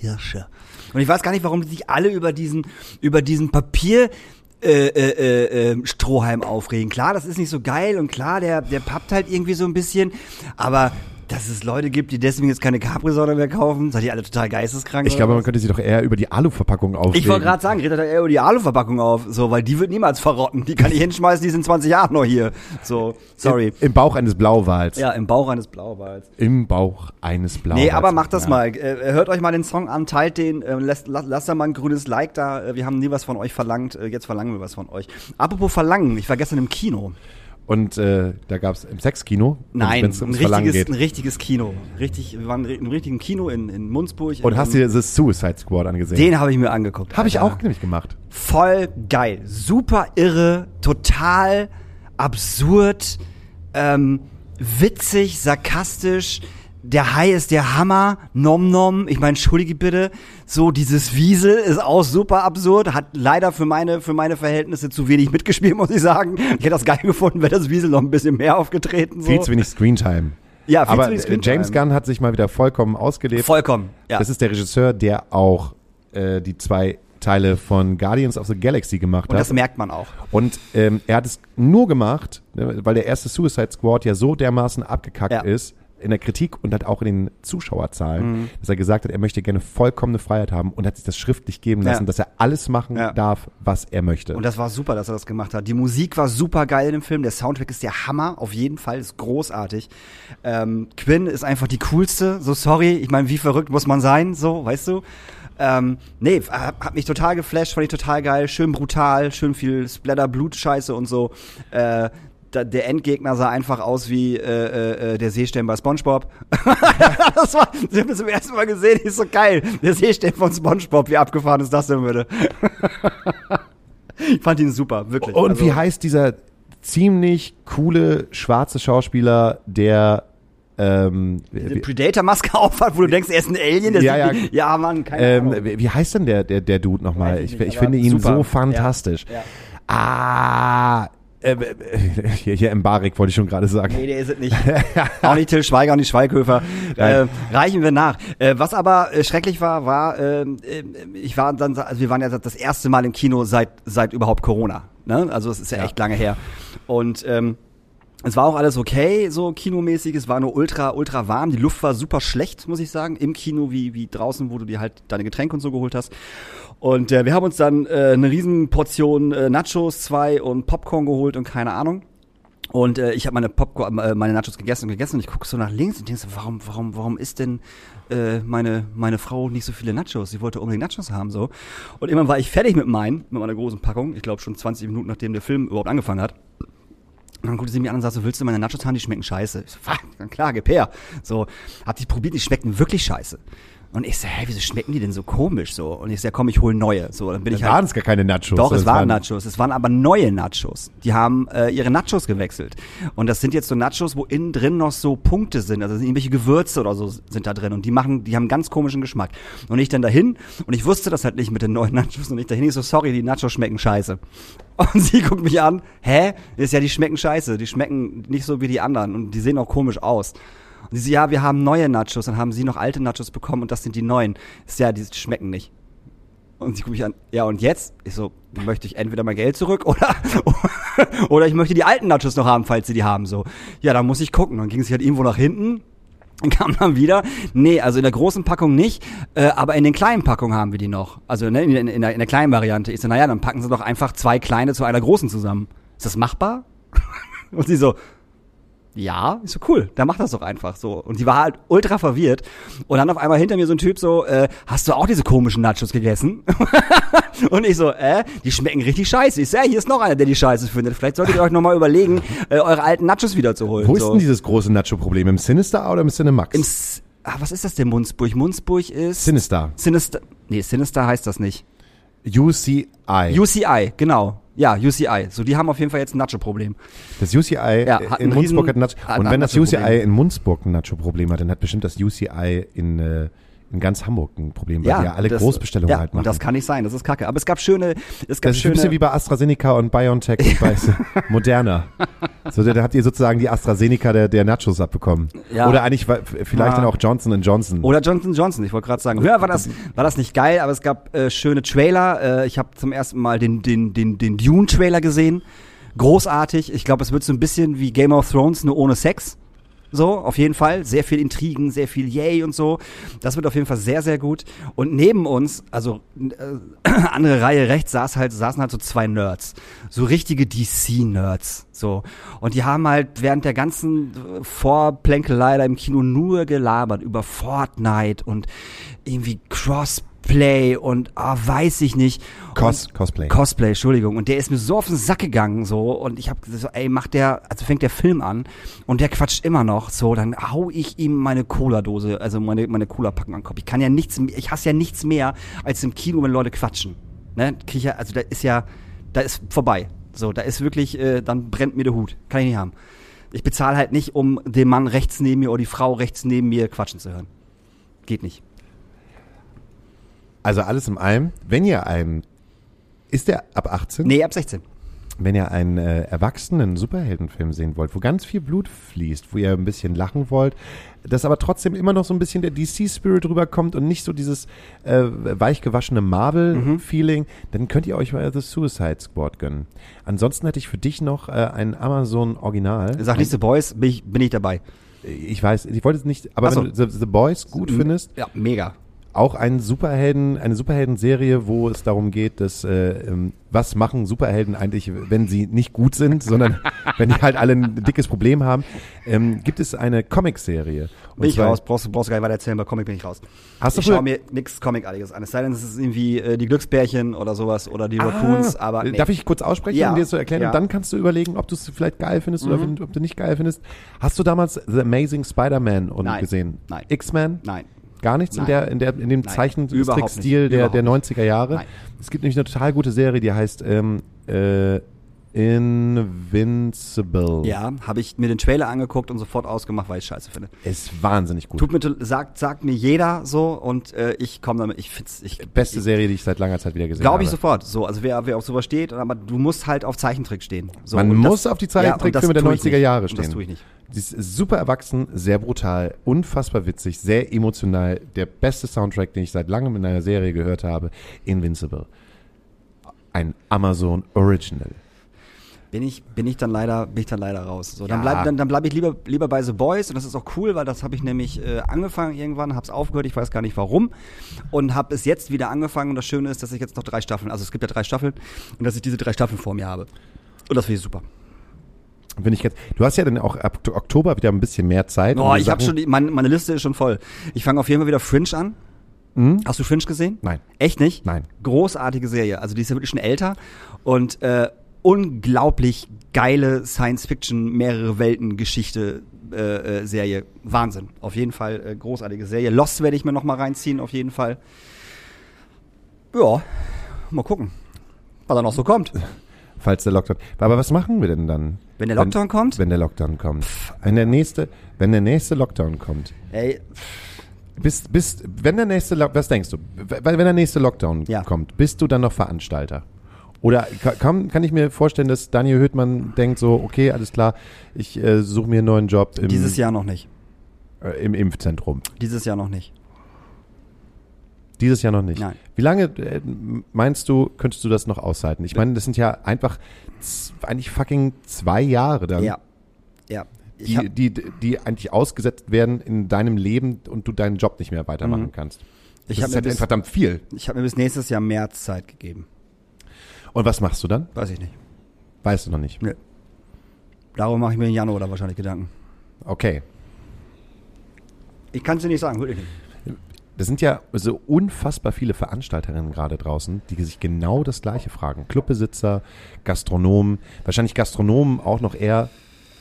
[SPEAKER 3] Kirsche. Und ich weiß gar nicht, warum sich alle über diesen, über diesen Papier, äh, äh, äh, äh, Strohhalm aufregen. Klar, das ist nicht so geil und klar, der, der pappt halt irgendwie so ein bisschen, aber dass es Leute gibt, die deswegen jetzt keine Capri-Sonne mehr kaufen, seid ihr alle total geisteskrank?
[SPEAKER 2] Ich glaube, man könnte sich doch eher über die Aluverpackung aufregen.
[SPEAKER 3] Ich wollte gerade sagen, redet doch eher über die Aluverpackung auf, so, weil die wird niemals verrotten. Die kann ich hinschmeißen, die sind 20 Jahre noch hier. So, sorry.
[SPEAKER 2] Im, Bauch eines Blauwals.
[SPEAKER 3] Ja, im Bauch eines Blauwals.
[SPEAKER 2] Im Bauch eines Blauwals.
[SPEAKER 3] Nee, aber macht das
[SPEAKER 2] Ja.
[SPEAKER 3] mal. Äh, hört euch mal den Song an, teilt den, äh, lasst, lasst, da mal ein grünes Like da. Äh, wir haben nie was von euch verlangt, äh, jetzt verlangen wir was von euch. Apropos verlangen, ich war gestern im Kino.
[SPEAKER 2] Und äh, da gab es im Sexkino,
[SPEAKER 3] Nein,
[SPEAKER 2] wenn es
[SPEAKER 3] ein richtiges,
[SPEAKER 2] geht.
[SPEAKER 3] ein richtiges Kino. Richtig, wir waren im richtigen Kino in, in Munzburg.
[SPEAKER 2] Und
[SPEAKER 3] in,
[SPEAKER 2] hast dir The Suicide Squad angesehen?
[SPEAKER 3] Den habe ich mir angeguckt.
[SPEAKER 2] Habe ich auch nämlich gemacht.
[SPEAKER 3] voll geil. Super irre, total absurd, ähm, witzig, sarkastisch. Der Hai ist der Hammer, nom nom. Ich meine, entschuldige bitte. So, dieses Wiesel ist auch super absurd. Hat leider für meine, für meine Verhältnisse zu wenig mitgespielt, muss ich sagen. Ich hätte das geil gefunden, wäre das Wiesel noch ein bisschen mehr aufgetreten. So.
[SPEAKER 2] Viel zu wenig Screentime.
[SPEAKER 3] Ja, viel
[SPEAKER 2] aber
[SPEAKER 3] zu wenig
[SPEAKER 2] äh,
[SPEAKER 3] Screentime.
[SPEAKER 2] James Gunn hat sich mal wieder vollkommen ausgelebt.
[SPEAKER 3] Vollkommen, ja.
[SPEAKER 2] Das ist der Regisseur, der auch äh, die zwei Teile von Guardians of the Galaxy gemacht
[SPEAKER 3] Und
[SPEAKER 2] hat.
[SPEAKER 3] das merkt man auch.
[SPEAKER 2] Und ähm, er hat es nur gemacht, ne, weil der erste Suicide Squad ja so dermaßen abgekackt
[SPEAKER 3] Ja.
[SPEAKER 2] ist in der Kritik und hat auch in den Zuschauerzahlen,
[SPEAKER 3] Mhm.
[SPEAKER 2] dass er gesagt hat, er möchte gerne vollkommene Freiheit haben und hat sich das schriftlich geben lassen,
[SPEAKER 3] Ja.
[SPEAKER 2] dass er alles machen
[SPEAKER 3] Ja.
[SPEAKER 2] darf, was er möchte.
[SPEAKER 3] Und das war super, dass er das gemacht hat. Die Musik war super geil in dem Film. Der Soundtrack ist der Hammer, auf jeden Fall, ist großartig. Ähm, Quinn ist einfach die coolste. So sorry, ich meine, wie verrückt muss man sein, so, weißt du? Ähm, nee, hat, hat mich total geflasht, fand ich total geil, schön brutal, schön viel Splatter, Blut-Scheiße und so. Äh, da, der Endgegner sah einfach aus wie äh, äh, äh, der Seestern bei SpongeBob. das war, ich habe das zum ersten Mal gesehen, ist so geil. Der Seestern von SpongeBob, wie abgefahren ist das denn bitte? ich fand ihn super, wirklich.
[SPEAKER 2] Und
[SPEAKER 3] Also,
[SPEAKER 2] wie heißt dieser ziemlich coole schwarze Schauspieler, der ähm,
[SPEAKER 3] Predator-Maske aufhat, wo du denkst, er ist ein Alien. Der
[SPEAKER 2] Ja,
[SPEAKER 3] sieht-
[SPEAKER 2] ja.
[SPEAKER 3] ja, Mann, keine
[SPEAKER 2] ähm,
[SPEAKER 3] Ahnung.
[SPEAKER 2] wie heißt denn der, der, der Dude nochmal?
[SPEAKER 3] Ich
[SPEAKER 2] Ich, ich finde ihn
[SPEAKER 3] super.
[SPEAKER 2] so fantastisch.
[SPEAKER 3] Ja.
[SPEAKER 2] Ah, äh, äh, hier, hier im Barik wollte ich schon gerade sagen.
[SPEAKER 3] Nee, der ist es nicht. auch nicht Till Schweiger, auch nicht Schweighöfer. Äh, reichen wir nach. Äh, was aber äh, schrecklich war, war, ähm, äh, ich war dann, also wir waren ja das erste Mal im Kino seit, seit überhaupt Corona. Ne? Also es ist ja,
[SPEAKER 2] Ja.
[SPEAKER 3] echt lange her. Und ähm, es war auch alles okay, so kinomäßig. Es war nur ultra, ultra warm. Die Luft war super schlecht, muss ich sagen. Im Kino wie, wie draußen, wo du dir halt deine Getränke und so geholt hast. Und äh, wir haben uns dann äh, eine riesen Portion äh, Nachos, zwei und Popcorn geholt und keine Ahnung. Und äh, ich habe meine Popcorn, äh, meine Nachos gegessen und gegessen und ich gucke so nach links und denke so, warum, warum, warum ist denn äh, meine, meine Frau nicht so viele Nachos? Sie wollte unbedingt Nachos haben so. Und irgendwann war ich fertig mit meinen, mit meiner großen Packung. Ich glaube schon 20 Minuten, nachdem der Film überhaupt angefangen hat. Und dann guckte sie mich an und sagte so, willst du meine Nachos haben? Die schmecken scheiße. Ich so, fuck, klar, gib her. So, hab die probiert, die schmeckten wirklich scheiße. Und ich so, hä, wieso schmecken die denn so komisch so? Und ich so, ja, komm, ich hol neue. So, dann bin ich
[SPEAKER 2] Dann
[SPEAKER 3] halt
[SPEAKER 2] waren es gar keine Nachos.
[SPEAKER 3] doch, es waren Nachos. Es waren aber neue Nachos. Die haben äh, ihre Nachos gewechselt. Und das sind jetzt so Nachos, wo innen drin noch so Punkte sind. Also irgendwelche Gewürze oder so sind da drin. Und die machen, die haben einen ganz komischen Geschmack. Und ich dann dahin und ich wusste das halt nicht mit den neuen Nachos. Und ich dahin ich so, sorry, die Nachos schmecken scheiße. Und sie guckt mich an, hä? Ist ja, die schmecken scheiße. Die schmecken nicht so wie die anderen. Und die sehen auch komisch aus. Und sie so, ja, wir haben neue Nachos. Dann haben sie noch alte Nachos bekommen und das sind die neuen. Ist ja, die schmecken nicht. Und sie guckt mich an, ja und jetzt? Ich so, dann möchte ich entweder mein Geld zurück oder, oder ich möchte die alten Nachos noch haben, falls sie die haben, so. Ja, dann muss ich gucken. Dann ging sie halt irgendwo nach hinten, dann kam dann wieder, nee, also in der großen Packung nicht, äh, aber in den kleinen Packungen haben wir die noch. Also ne, in, in, in, der, in der kleinen Variante. Ich so, naja, dann packen sie doch einfach zwei kleine zu einer großen zusammen. Ist das machbar? und sie so, ja, ist so cool, dann mach das doch einfach so. Und die war halt ultra verwirrt. Und dann auf einmal hinter mir so ein Typ so, äh, hast du auch diese komischen Nachos gegessen? und ich so, äh, die schmecken richtig scheiße. Ich so, ja, hier ist noch einer, der die scheiße findet. Vielleicht solltet ihr euch nochmal überlegen, äh, eure alten Nachos wiederzuholen.
[SPEAKER 2] Wo ist
[SPEAKER 3] so.
[SPEAKER 2] denn dieses große Nacho-Problem? Im Sinister oder im Cinemax?
[SPEAKER 3] Im S ah, was ist das denn, Munzburg? Munzburg ist...
[SPEAKER 2] Sinister.
[SPEAKER 3] Sinister. Nee, Sinister heißt das nicht.
[SPEAKER 2] UCI.
[SPEAKER 3] UCI, genau. Ja, UCI. So, die haben auf jeden Fall jetzt ein Nacho-Problem.
[SPEAKER 2] Das UCI
[SPEAKER 3] Ja,
[SPEAKER 2] äh, in Munzburg hat ein Nacho.
[SPEAKER 3] hat
[SPEAKER 2] Und wenn das
[SPEAKER 3] Nacho-Problem.
[SPEAKER 2] UCI in Munzburg ein Nacho-Problem hat, dann hat bestimmt das UCI in, äh, in ganz Hamburg ein Problem, weil die ja alle
[SPEAKER 3] das-
[SPEAKER 2] Großbestellungen
[SPEAKER 3] ja,
[SPEAKER 2] halt machen.
[SPEAKER 3] Das kann nicht sein, das ist kacke. Aber es gab schöne, es gab
[SPEAKER 2] das ist ein
[SPEAKER 3] schöne.
[SPEAKER 2] bisschen wie bei AstraZeneca und BioNTech und bei Moderna. So, da habt ihr sozusagen die AstraZeneca der, der Nachos abbekommen.
[SPEAKER 3] Ja.
[SPEAKER 2] Oder eigentlich vielleicht
[SPEAKER 3] Ja.
[SPEAKER 2] dann auch Johnson Johnson.
[SPEAKER 3] Oder Johnson Johnson, ich wollte gerade sagen. Früher war das, war das nicht geil, aber es gab äh, schöne Trailer. Äh, ich habe zum ersten Mal den, den, den, den Dune-Trailer gesehen. Großartig. Ich glaube, es wird so ein bisschen wie Game of Thrones, nur ohne Sex. So, auf jeden Fall. Sehr viel Intrigen, sehr viel Yay und so. Das wird auf jeden Fall sehr, sehr gut. Und neben uns, also äh, andere Reihe rechts, saß halt, saßen halt so zwei Nerds. So richtige DC-Nerds. So. Und die haben halt während der ganzen äh, Vorplänkelei da im Kino nur gelabert über Fortnite und irgendwie Crossplay und ah, weiß ich nicht.
[SPEAKER 2] Cos
[SPEAKER 3] Und-
[SPEAKER 2] Cosplay.
[SPEAKER 3] Cosplay, Entschuldigung. Und der ist mir so auf den Sack gegangen, so. Und ich habe gesagt, so, ey, macht der, also fängt der Film an und der quatscht immer noch, so. Dann hau ich ihm meine Cola-Dose, also meine, meine Cola-Packung an den Kopf. Ich kann ja nichts, ich hasse ja nichts mehr, als im Kino, wenn Leute quatschen. Ne? Krieg ja, also da ist ja, da ist vorbei. So, da ist wirklich, äh, dann brennt mir der Hut. Kann ich nicht haben. Ich bezahle halt nicht, um den Mann rechts neben mir oder die Frau rechts neben mir quatschen zu hören. Geht nicht.
[SPEAKER 2] Also alles in allem, wenn ihr einen, ist der ab 18?
[SPEAKER 3] Nee, ab 16.
[SPEAKER 2] Wenn ihr einen äh, erwachsenen Superheldenfilm sehen wollt, wo ganz viel Blut fließt, wo ihr ein bisschen lachen wollt, dass aber trotzdem immer noch so ein bisschen der DC-Spirit rüberkommt und nicht so dieses äh, weichgewaschene Marvel-Feeling, dann könnt ihr euch mal The Suicide Squad gönnen. Ansonsten hätte ich für dich noch äh, ein Amazon-Original.
[SPEAKER 3] Sag nicht The Boys, bin ich, bin ich dabei.
[SPEAKER 2] Ich weiß, ich wollte es nicht, aber
[SPEAKER 3] so.
[SPEAKER 2] wenn du The, The Boys gut findest,
[SPEAKER 3] Ja, mega.
[SPEAKER 2] Auch ein Superhelden, eine Superhelden-Serie, wo es darum geht, dass äh, ähm, was machen Superhelden eigentlich, wenn sie nicht gut sind, sondern wenn die halt alle ein dickes Problem haben, ähm, gibt es eine Comic-Serie.
[SPEAKER 3] Bin ich raus, brauchst, du- brauchst du gar nicht weiter erzählen, bei Comic bin ich raus.
[SPEAKER 2] Hast du
[SPEAKER 3] ich schaue mir nix Comic-artiges an. Es sei denn, es ist irgendwie äh, die Glücksbärchen oder sowas oder die Raccoons,
[SPEAKER 2] Ah,
[SPEAKER 3] aber nee.
[SPEAKER 2] Darf ich kurz aussprechen,
[SPEAKER 3] Ja.
[SPEAKER 2] um dir das zu erklären?
[SPEAKER 3] Ja.
[SPEAKER 2] Und dann kannst du überlegen, ob du es vielleicht geil findest oder
[SPEAKER 3] Mhm.
[SPEAKER 2] wenn- ob du nicht geil findest. Hast du damals The Amazing Spider-Man gesehen?
[SPEAKER 3] Nein.
[SPEAKER 2] X-Men?
[SPEAKER 3] Nein.
[SPEAKER 2] Gar nichts in,
[SPEAKER 3] Nein.
[SPEAKER 2] der, in, der, in dem. Zeichentrickstil der, der
[SPEAKER 3] Überhaupt
[SPEAKER 2] 90er Jahre.
[SPEAKER 3] Nein.
[SPEAKER 2] Es gibt nämlich eine total gute Serie, die heißt ähm, äh, Invincible.
[SPEAKER 3] Ja, habe ich mir den Trailer angeguckt und sofort ausgemacht, weil ich scheiße finde.
[SPEAKER 2] Ist wahnsinnig gut.
[SPEAKER 3] Tut mir, sagt, sagt mir jeder so und äh, ich komme damit, ich find's, ich,
[SPEAKER 2] Beste
[SPEAKER 3] ich,
[SPEAKER 2] Serie, die ich seit langer Zeit wieder gesehen habe.
[SPEAKER 3] Glaube ich sofort. So, also wer, wer auf sowas steht, aber du musst halt auf Zeichentrick stehen. So,
[SPEAKER 2] Man
[SPEAKER 3] und
[SPEAKER 2] muss
[SPEAKER 3] das-
[SPEAKER 2] auf die
[SPEAKER 3] ja, und
[SPEAKER 2] Zeichentrickfilme der
[SPEAKER 3] tue ich
[SPEAKER 2] 90er
[SPEAKER 3] nicht.
[SPEAKER 2] Jahre
[SPEAKER 3] Und
[SPEAKER 2] stehen.
[SPEAKER 3] Das tue ich nicht.
[SPEAKER 2] Die ist super erwachsen, sehr brutal, unfassbar witzig, sehr emotional. Der beste Soundtrack, den ich seit langem in einer Serie gehört habe, Invincible. Ein Amazon Original.
[SPEAKER 3] Bin ich, bin ich dann leider, bin ich dann leider raus. So, dann
[SPEAKER 2] Ja.
[SPEAKER 3] bleib, dann, dann bleib ich lieber, lieber bei The Boys und das ist auch cool, weil das habe ich nämlich äh, angefangen irgendwann, hab's aufgehört, ich weiß gar nicht warum und habe es jetzt wieder angefangen und das Schöne ist, dass ich jetzt noch drei Staffeln, also es gibt ja drei Staffeln und dass ich diese drei Staffeln vor mir habe. Und das finde ich super.
[SPEAKER 2] Finde ich ganz, du hast ja dann auch ab Oktober wieder ein bisschen mehr Zeit.
[SPEAKER 3] Oh,
[SPEAKER 2] die
[SPEAKER 3] ich habe schon, meine, meine Liste ist schon voll. Ich fange auf jeden Fall wieder Fringe an.
[SPEAKER 2] Hm?
[SPEAKER 3] Hast du Fringe gesehen?
[SPEAKER 2] Nein.
[SPEAKER 3] Echt nicht?
[SPEAKER 2] Nein.
[SPEAKER 3] Großartige Serie. Also die ist ja wirklich schon älter und äh, unglaublich geile Science-Fiction, mehrere Welten-Geschichte. Äh, äh, Serie. Wahnsinn. Auf jeden Fall äh, großartige Serie. Lost werde ich mir noch mal reinziehen, auf jeden Fall. Ja, mal gucken, was da noch so kommt.
[SPEAKER 2] Falls der Lockdown. Aber was machen wir denn dann?
[SPEAKER 3] Wenn der Lockdown kommt?
[SPEAKER 2] Wenn der Lockdown kommt. Wenn der nächste, wenn der nächste Lockdown kommt.
[SPEAKER 3] Ey,
[SPEAKER 2] Bist, bist, wenn der nächste, was denkst du? Wenn der nächste Lockdown
[SPEAKER 3] Ja.
[SPEAKER 2] kommt, bist du dann noch Veranstalter? Oder ka- kann, kann ich mir vorstellen, dass Daniel Höhtmann denkt so, okay, alles klar, ich äh, suche mir einen neuen Job im,
[SPEAKER 3] dieses Jahr noch nicht.
[SPEAKER 2] äh, im Impfzentrum.
[SPEAKER 3] Dieses Jahr noch nicht.
[SPEAKER 2] Dieses Jahr noch nicht.
[SPEAKER 3] Nein.
[SPEAKER 2] Wie lange äh, meinst du, könntest du das noch aushalten? Ich meine, das sind ja einfach eigentlich fucking zwei Jahre dann,
[SPEAKER 3] Ja. Ja. Ich
[SPEAKER 2] die, die, die eigentlich ausgesetzt werden in deinem Leben und du deinen Job nicht mehr weitermachen
[SPEAKER 3] Mhm.
[SPEAKER 2] kannst.
[SPEAKER 3] ich
[SPEAKER 2] das
[SPEAKER 3] habe
[SPEAKER 2] ist halt
[SPEAKER 3] bis-
[SPEAKER 2] verdammt viel.
[SPEAKER 3] ich hab mir bis nächstes Jahr März Zeit gegeben.
[SPEAKER 2] Und was machst du dann?
[SPEAKER 3] Weiß ich nicht.
[SPEAKER 2] Weißt du noch nicht.
[SPEAKER 3] Nö. Darum mache ich mir im Januar da wahrscheinlich Gedanken.
[SPEAKER 2] Okay.
[SPEAKER 3] Ich kann es dir nicht sagen, wirklich nicht.
[SPEAKER 2] Das sind ja so unfassbar viele Veranstalterinnen gerade draußen, die sich genau das Gleiche fragen. Clubbesitzer, Gastronomen, wahrscheinlich Gastronomen auch noch eher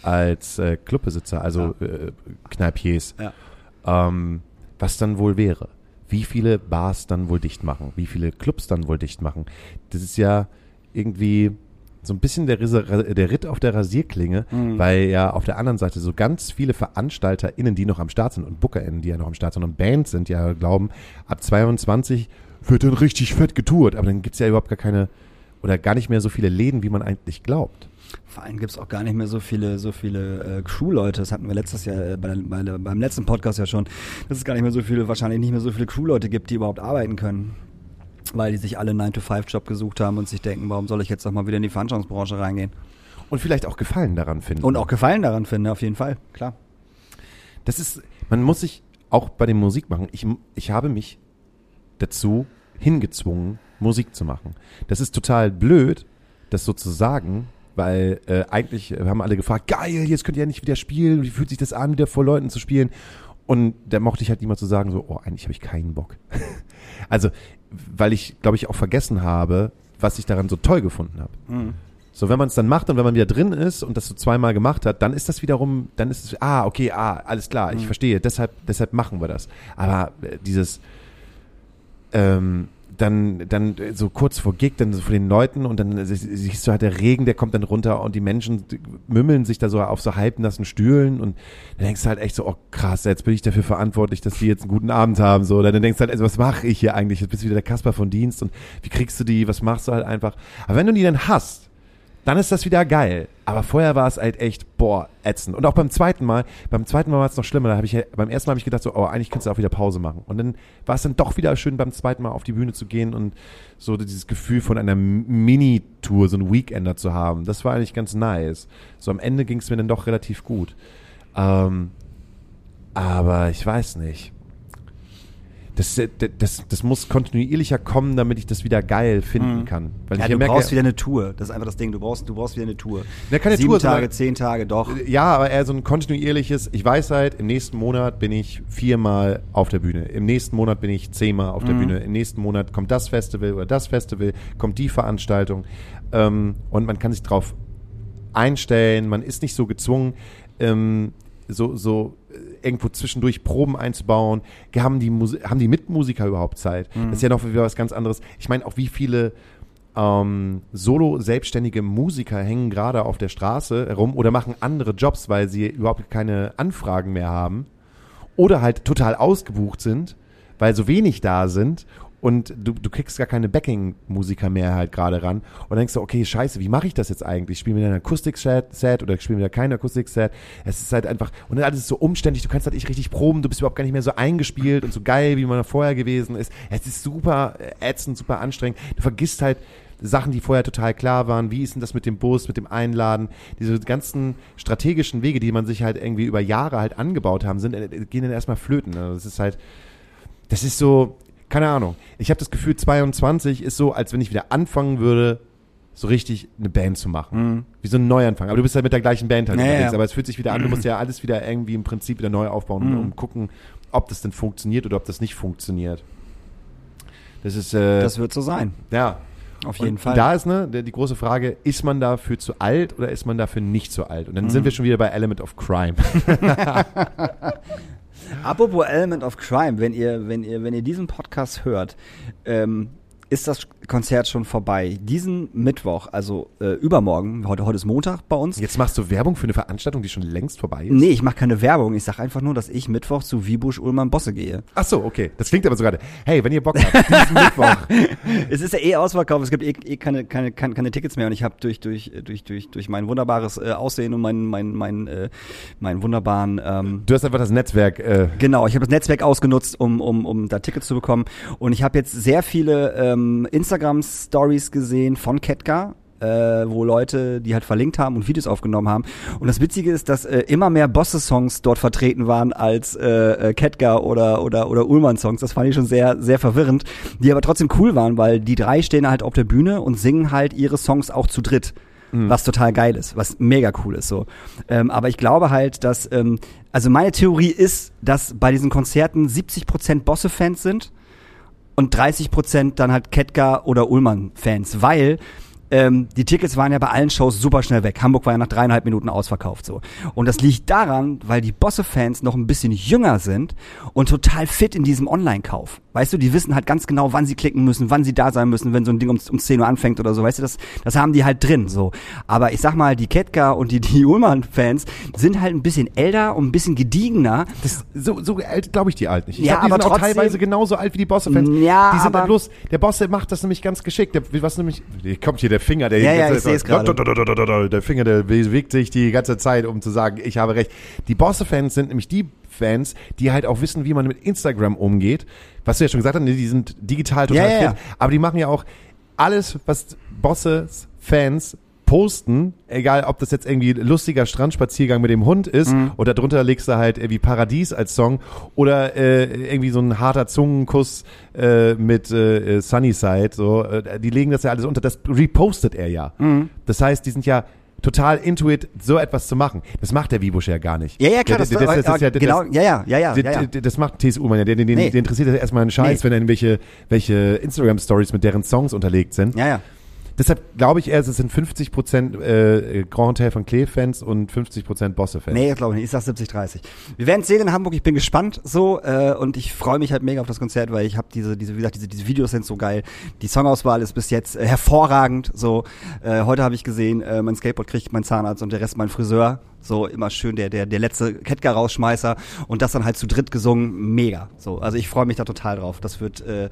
[SPEAKER 2] als äh, Clubbesitzer, also äh, Kneipiers.
[SPEAKER 3] Ja.
[SPEAKER 2] Ähm, was dann wohl wäre. Wie viele Bars dann wohl dicht machen, wie viele Clubs dann wohl dicht machen. Das ist ja irgendwie so ein bisschen der, der Ritt auf der Rasierklinge,
[SPEAKER 3] Mhm.
[SPEAKER 2] weil ja auf der anderen Seite so ganz viele VeranstalterInnen, die noch am Start sind und BookerInnen, die ja noch am Start sind und Bands sind, ja glauben, ab 22 wird dann richtig fett getourt, aber dann gibt's ja überhaupt gar keine oder gar nicht mehr so viele Läden, wie man eigentlich glaubt.
[SPEAKER 3] Vor allem gibt's auch gar nicht mehr so viele, so viele äh, Crew-Leute. Das hatten wir letztes Jahr äh, bei, bei, beim letzten Podcast ja schon, dass es gar nicht mehr so viele, wahrscheinlich nicht mehr so viele Crew-Leute gibt, die überhaupt arbeiten können. Weil die sich alle einen 9-to-5-Job gesucht haben und sich denken, warum soll ich jetzt noch mal wieder in die Veranstaltungsbranche reingehen?
[SPEAKER 2] Und vielleicht auch Gefallen daran finden.
[SPEAKER 3] Und auch Gefallen daran finden, auf jeden Fall, klar.
[SPEAKER 2] Das ist, man muss sich auch bei dem Musik machen. Ich, ich habe mich dazu hingezwungen, Musik zu machen. Das ist total blöd, das so zu sagen, weil äh, eigentlich haben alle gefragt, geil, jetzt könnt ihr ja nicht wieder spielen, wie fühlt sich das an, wieder vor Leuten zu spielen? Und da mochte ich halt niemand zu sagen, so, oh, eigentlich habe ich keinen Bock. also, weil ich, glaube ich, auch vergessen habe, was ich daran so toll gefunden habe. So, wenn man es dann macht und wenn man wieder drin ist und das so zweimal gemacht hat, dann ist das wiederum, dann ist es, ah, okay, ah, alles klar, ich verstehe, deshalb, deshalb machen wir das. Aber äh, dieses, ähm, dann, dann äh, so kurz vor Gig, dann so vor den Leuten und dann äh, sie- siehst du halt der Regen, der kommt dann runter und die Menschen mümmeln sich da so auf so halbnassen Stühlen und dann denkst du halt echt so, oh krass, jetzt bin ich dafür verantwortlich, dass die jetzt einen guten Abend haben, so. Dann denkst du halt, also, was mache ich hier eigentlich? Jetzt bist du wieder der Kasper von Dienst und wie kriegst du die, was machst du halt einfach? Aber wenn du die dann hast, dann ist das wieder geil. Aber vorher war es halt echt, boah, ätzend. Und auch beim zweiten Mal, beim zweiten Mal war es noch schlimmer. Da habe ich, beim ersten Mal habe ich gedacht, so, oh, eigentlich könntest du auch wieder Pause machen. Und dann war es dann doch wieder schön, beim zweiten Mal auf die Bühne zu gehen und so dieses Gefühl von einer Mini-Tour, so ein Weekender zu haben. Das war eigentlich ganz nice. So am Ende ging es mir dann doch relativ gut. Ähm, aber ich weiß nicht. Das, äh, das, das muss kontinuierlicher kommen, damit ich das wieder geil finden kann. Weil
[SPEAKER 3] Ja,
[SPEAKER 2] ich
[SPEAKER 3] du
[SPEAKER 2] merke,
[SPEAKER 3] brauchst wieder eine Tour. Das ist einfach das Ding. Du brauchst, du brauchst wieder eine Tour.
[SPEAKER 2] Ja, keine
[SPEAKER 3] Sieben
[SPEAKER 2] Tour,
[SPEAKER 3] Tage, zehn Tage, doch.
[SPEAKER 2] Ja, aber eher so ein kontinuierliches, ich weiß halt, im nächsten Monat bin ich viermal auf der Bühne. Im nächsten Monat bin ich zehnmal auf der
[SPEAKER 3] Mhm.
[SPEAKER 2] Bühne. Im nächsten Monat kommt das Festival oder das Festival, kommt die Veranstaltung. Ähm, und man kann sich drauf einstellen, man ist nicht so gezwungen, ähm, so, so äh, irgendwo zwischendurch Proben einzubauen. Haben die, Musi haben die Mitmusiker überhaupt Zeit?
[SPEAKER 3] Mhm.
[SPEAKER 2] Das ist ja noch wieder was ganz anderes. Ich meine, auch wie viele ähm, solo-selbstständige Musiker hängen gerade auf der Straße herum oder machen andere Jobs, weil sie überhaupt keine Anfragen mehr haben oder halt total ausgebucht sind, weil so wenig da sind und du, du kriegst gar keine Backing-Musiker mehr halt gerade ran und denkst du, okay, scheiße, wie mache ich das jetzt eigentlich? Spielen wir ein Akustik-Set oder spielen wir kein Akustik-Set? Es ist halt einfach, und dann alles ist so umständlich, du kannst halt nicht richtig proben, du bist überhaupt gar nicht mehr so eingespielt und so geil, wie man vorher gewesen ist. Es ist super äh, ätzend, super anstrengend. Du vergisst halt Sachen, die vorher total klar waren. Wie ist denn das mit dem Bus, mit dem Einladen? Diese ganzen strategischen Wege, die man sich halt irgendwie über Jahre halt angebaut haben, sind, äh, gehen dann erstmal flöten. Also Das ist halt, das ist so, keine Ahnung. Ich habe das Gefühl, 22 ist so, als wenn ich wieder anfangen würde, so richtig eine Band zu machen. Wie so ein Neuanfang. Aber du bist halt mit der gleichen Band halt
[SPEAKER 3] Ja,
[SPEAKER 2] unterwegs.
[SPEAKER 3] ja.
[SPEAKER 2] Aber es fühlt sich wieder an, du musst ja alles wieder irgendwie im Prinzip wieder neu aufbauen
[SPEAKER 3] Mhm.
[SPEAKER 2] und, gucken, ob das denn funktioniert oder ob das nicht funktioniert. Das ist, äh,
[SPEAKER 3] Das wird so sein.
[SPEAKER 2] ja.
[SPEAKER 3] Auf jeden
[SPEAKER 2] und
[SPEAKER 3] Fall.
[SPEAKER 2] Da ist ne, die die große Frage, ist man dafür zu alt oder ist man dafür nicht zu alt? Und dann
[SPEAKER 3] Mhm.
[SPEAKER 2] sind wir schon wieder bei Element of Crime.
[SPEAKER 3] Apropos Element of Crime, wenn ihr, wenn ihr, wenn ihr diesen Podcast hört, ähm, ist das Konzert schon vorbei. Diesen Mittwoch, also äh, übermorgen, heute, heute ist Montag bei uns.
[SPEAKER 2] Jetzt machst du Werbung für eine Veranstaltung, die schon längst vorbei ist?
[SPEAKER 3] Nee, ich mache keine Werbung. Ich sage einfach nur, dass ich Mittwoch zu Wiebusch Ullmann Bosse gehe.
[SPEAKER 2] Ach so, okay. Das klingt aber so gerade. Hey, wenn ihr Bock habt, diesen Mittwoch.
[SPEAKER 3] Es ist ja eh ausverkauft, es gibt eh, eh keine, keine, keine, keine Tickets mehr und ich habe durch, durch, durch, durch, durch mein wunderbares äh, Aussehen und meinen mein, mein, äh, meinen wunderbaren ähm,
[SPEAKER 2] Du hast einfach das Netzwerk. Äh,
[SPEAKER 3] Genau, ich habe das Netzwerk ausgenutzt, um, um, um da Tickets zu bekommen. Und ich habe jetzt sehr viele ähm, Instagram-Stories gesehen von Ketka, äh, wo Leute, die halt verlinkt haben und Videos aufgenommen haben. Und das Witzige ist, dass äh, immer mehr Bosse-Songs dort vertreten waren als äh, äh, Ketka oder, oder, oder Ullmann-Songs. Das fand ich schon sehr, sehr verwirrend. Die aber trotzdem cool waren, weil die drei stehen halt auf der Bühne und singen halt ihre Songs auch zu dritt was total geil ist, was mega cool ist so. Ähm, aber ich glaube halt, dass, ähm, also meine Theorie ist, dass bei diesen Konzerten 70% Bosse-Fans sind und 30% dann halt Ketka oder Ullmann-Fans, weil ähm, die Tickets waren ja bei allen Shows super schnell weg. Hamburg war ja nach dreieinhalb Minuten ausverkauft so. Und das liegt daran, weil die Bosse-Fans noch ein bisschen jünger sind und total fit in diesem Online-Kauf. Weißt du, die wissen halt ganz genau, wann sie klicken müssen, wann sie da sein müssen, wenn so ein Ding um, um 10 Uhr anfängt oder so. Weißt du, das, das haben die halt drin so. Aber ich sag mal, die Ketka und die, die Ullmann-Fans sind halt ein bisschen älter und ein bisschen gediegener.
[SPEAKER 2] das, so, so alt glaube ich die alt nicht. Ich
[SPEAKER 3] Ja,
[SPEAKER 2] glaub, die
[SPEAKER 3] aber
[SPEAKER 2] sind auch
[SPEAKER 3] trotzdem-
[SPEAKER 2] teilweise genauso alt wie die Bosse-Fans.
[SPEAKER 3] Ja,
[SPEAKER 2] die sind
[SPEAKER 3] aber-
[SPEAKER 2] bloß, der Bosse macht das nämlich ganz geschickt. Der, was nämlich, hier kommt hier der Finger, der
[SPEAKER 3] Ja, ja, ich
[SPEAKER 2] Zeit-
[SPEAKER 3] gerade.
[SPEAKER 2] Der Finger, der bewegt sich die ganze Zeit, um zu sagen, ich habe recht. Die Bosse-Fans sind nämlich die Fans, die halt auch wissen, wie man mit Instagram umgeht. Was du ja schon gesagt hast, ne, die sind digital total
[SPEAKER 3] ja,
[SPEAKER 2] fit.
[SPEAKER 3] ja.
[SPEAKER 2] Aber die machen ja auch alles, was Bosses Fans posten, egal ob das jetzt irgendwie lustiger Strandspaziergang mit dem Hund ist
[SPEAKER 3] Mhm.
[SPEAKER 2] oder drunter legst du halt irgendwie Paradies als Song oder äh, irgendwie so ein harter Zungenkuss äh, mit äh, Sunnyside, so, äh, die legen das ja alles unter, das repostet er ja.
[SPEAKER 3] Mhm.
[SPEAKER 2] Das heißt, die sind ja total intuit, so etwas zu machen. Das macht der Vibusch ja gar nicht.
[SPEAKER 3] Ja, ja, klar, das,
[SPEAKER 2] das, das, ist ja, das,
[SPEAKER 3] genau, ja, ja, ja, ja, ja, ja.
[SPEAKER 2] das, macht TSU, man ja. Den, den,
[SPEAKER 3] Nee.
[SPEAKER 2] den interessiert das erstmal einen Scheiß,
[SPEAKER 3] Nee.
[SPEAKER 2] wenn dann welche, welche Instagram-Stories mit deren Songs unterlegt sind.
[SPEAKER 3] Ja, ja.
[SPEAKER 2] Deshalb glaube ich eher, es sind 50 Prozent äh, Grand Hotel von Klee-Fans und 50 Prozent Bosse-Fans.
[SPEAKER 3] Nee, glaube ich nicht. Ich sag 70, 30. Wir werden sehen in Hamburg. Ich bin gespannt so äh, und ich freue mich halt mega auf das Konzert, weil ich habe diese, diese, wie gesagt, diese, diese Videos sind so geil. Die Songauswahl ist bis jetzt äh, hervorragend. So äh, heute habe ich gesehen, äh, mein Skateboard kriegt mein Zahnarzt und der Rest mein Friseur. So immer schön der der der letzte Ketka rausschmeißer und das dann halt zu dritt gesungen. Mega. So also ich freue mich da total drauf. Das wird äh,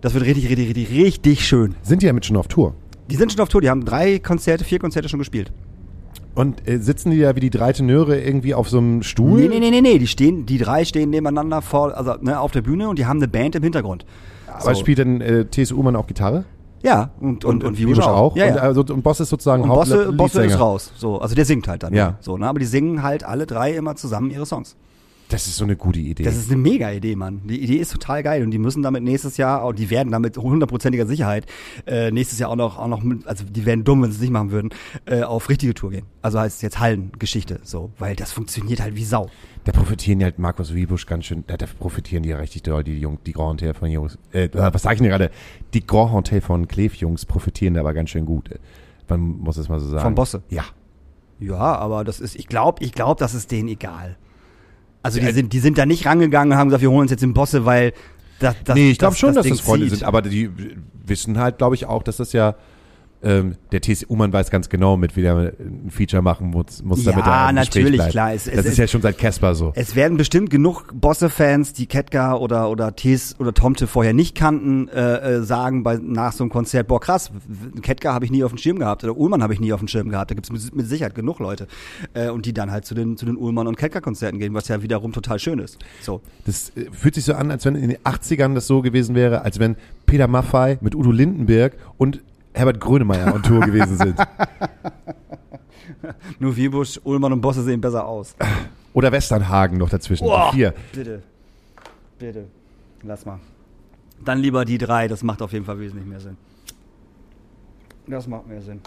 [SPEAKER 3] das wird richtig richtig richtig richtig schön.
[SPEAKER 2] Sind die ja mit schon auf Tour.
[SPEAKER 3] Die sind schon auf Tour. Die haben drei Konzerte, vier Konzerte schon gespielt.
[SPEAKER 2] Und äh, sitzen die da wie die drei Tenöre irgendwie auf so einem Stuhl?
[SPEAKER 3] Nee, nee, nee, nee, nee, die stehen, die drei stehen nebeneinander vor, also ne, auf der Bühne und die haben eine Band im Hintergrund.
[SPEAKER 2] Aber
[SPEAKER 3] So.
[SPEAKER 2] spielt denn äh, TSU man auch Gitarre?
[SPEAKER 3] Ja, und, und, und,
[SPEAKER 2] Vibusch
[SPEAKER 3] Vibusch auch. Ja,
[SPEAKER 2] Und,
[SPEAKER 3] ja.
[SPEAKER 2] also, und Boss ist sozusagen
[SPEAKER 3] Und Bosse,
[SPEAKER 2] Haupt-
[SPEAKER 3] Bosse ist
[SPEAKER 2] Leadsänger.
[SPEAKER 3] raus. So, also der singt halt dann.
[SPEAKER 2] Ja.
[SPEAKER 3] So, ne, aber die singen halt alle drei immer zusammen ihre Songs.
[SPEAKER 2] Das ist so eine gute Idee.
[SPEAKER 3] Das ist eine mega Idee, Mann. Die Idee ist total geil und die müssen damit nächstes Jahr, und die werden damit hundertprozentiger Sicherheit äh, nächstes Jahr auch noch, auch noch, also die wären dumm, wenn sie es nicht machen würden, äh, auf richtige Tour gehen. Also heißt jetzt Hallengeschichte, so, weil das funktioniert halt wie Sau.
[SPEAKER 2] da profitieren ja halt Markus Wiebusch ganz schön, da, da profitieren die ja richtig doll, die Jung, die Grand Hotel von Jungs. Äh, was sag ich denn gerade? Die Grand Hotel von Kleef Jungs profitieren da aber ganz schön gut. Man muss es mal so sagen.
[SPEAKER 3] Von Bosse?
[SPEAKER 2] Ja.
[SPEAKER 3] Ja, aber das ist, ich glaube, ich glaube, das ist denen egal. Also die
[SPEAKER 2] Ja,
[SPEAKER 3] sind, die sind da nicht rangegangen und haben gesagt, wir holen uns jetzt den Bosse, weil das, das
[SPEAKER 2] nee, ich glaube schon, dass
[SPEAKER 3] Ding
[SPEAKER 2] das Freunde
[SPEAKER 3] zieht.
[SPEAKER 2] sind, aber die wissen halt, glaube ich, auch, dass das ja ähm, der TSU, man weiß ganz genau, mit wie der ein Feature machen muss, muss
[SPEAKER 3] Ja,
[SPEAKER 2] damit er im Gespräch
[SPEAKER 3] natürlich,
[SPEAKER 2] bleibt.
[SPEAKER 3] klar. Es-
[SPEAKER 2] das
[SPEAKER 3] es-
[SPEAKER 2] ist
[SPEAKER 3] es-
[SPEAKER 2] ja schon seit Casper so.
[SPEAKER 3] Es werden bestimmt genug Bosse-Fans, die Ketka oder oder Tees oder Tomte vorher nicht kannten, äh, äh, sagen bei nach so einem Konzert, boah krass, Ketka habe ich nie auf dem Schirm gehabt oder Ullmann habe ich nie auf dem Schirm gehabt. Da gibt's mit, mit Sicherheit genug Leute äh, und die dann halt zu den zu den Ullmann und Ketka-Konzerten gehen, was ja wiederum total schön ist. So.
[SPEAKER 2] Das äh, fühlt sich so an, als wenn in den 80ern das so gewesen wäre, als wenn Peter Maffay mit Udo Lindenberg und Herbert Grönemeyer on Tour gewesen sind.
[SPEAKER 3] Nur Wiebusch, Ullmann und Bosse sehen besser aus.
[SPEAKER 2] Oder Westernhagen noch dazwischen. Die vier.
[SPEAKER 3] Bitte. Bitte. Lass mal. Dann lieber die drei, das macht auf jeden Fall wesentlich mehr Sinn. Das macht mehr Sinn.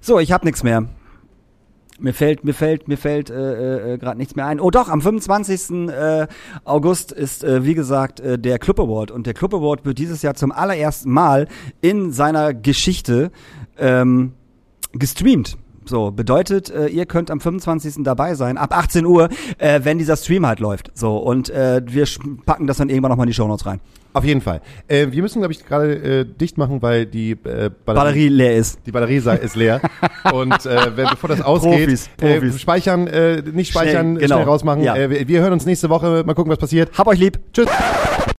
[SPEAKER 3] So, ich habe nichts mehr. Mir fällt, mir fällt, mir fällt äh, äh, gerade nichts mehr ein. Oh doch, am 25. Äh, August ist, äh, wie gesagt, äh, der Club Award. Und der Club Award wird dieses Jahr zum allerersten Mal in seiner Geschichte ähm, gestreamt. So, bedeutet, äh, ihr könnt am 25. dabei sein, ab 18 Uhr, äh, wenn dieser Stream halt läuft. So, und äh, wir packen das dann irgendwann nochmal in die Shownotes rein.
[SPEAKER 2] Auf jeden Fall. Äh, wir müssen, glaube ich, gerade äh, dicht machen, weil die äh,
[SPEAKER 3] Batterie leer ist.
[SPEAKER 2] Die Batterie ist leer. Und äh, bevor das ausgeht,
[SPEAKER 3] Profis,
[SPEAKER 2] Äh,
[SPEAKER 3] Profis.
[SPEAKER 2] speichern, äh, nicht speichern,
[SPEAKER 3] Schnell, genau.
[SPEAKER 2] schnell rausmachen.
[SPEAKER 3] Ja.
[SPEAKER 2] Äh, wir, wir hören uns nächste Woche. Mal gucken, was passiert.
[SPEAKER 3] Hab euch lieb.
[SPEAKER 2] Tschüss.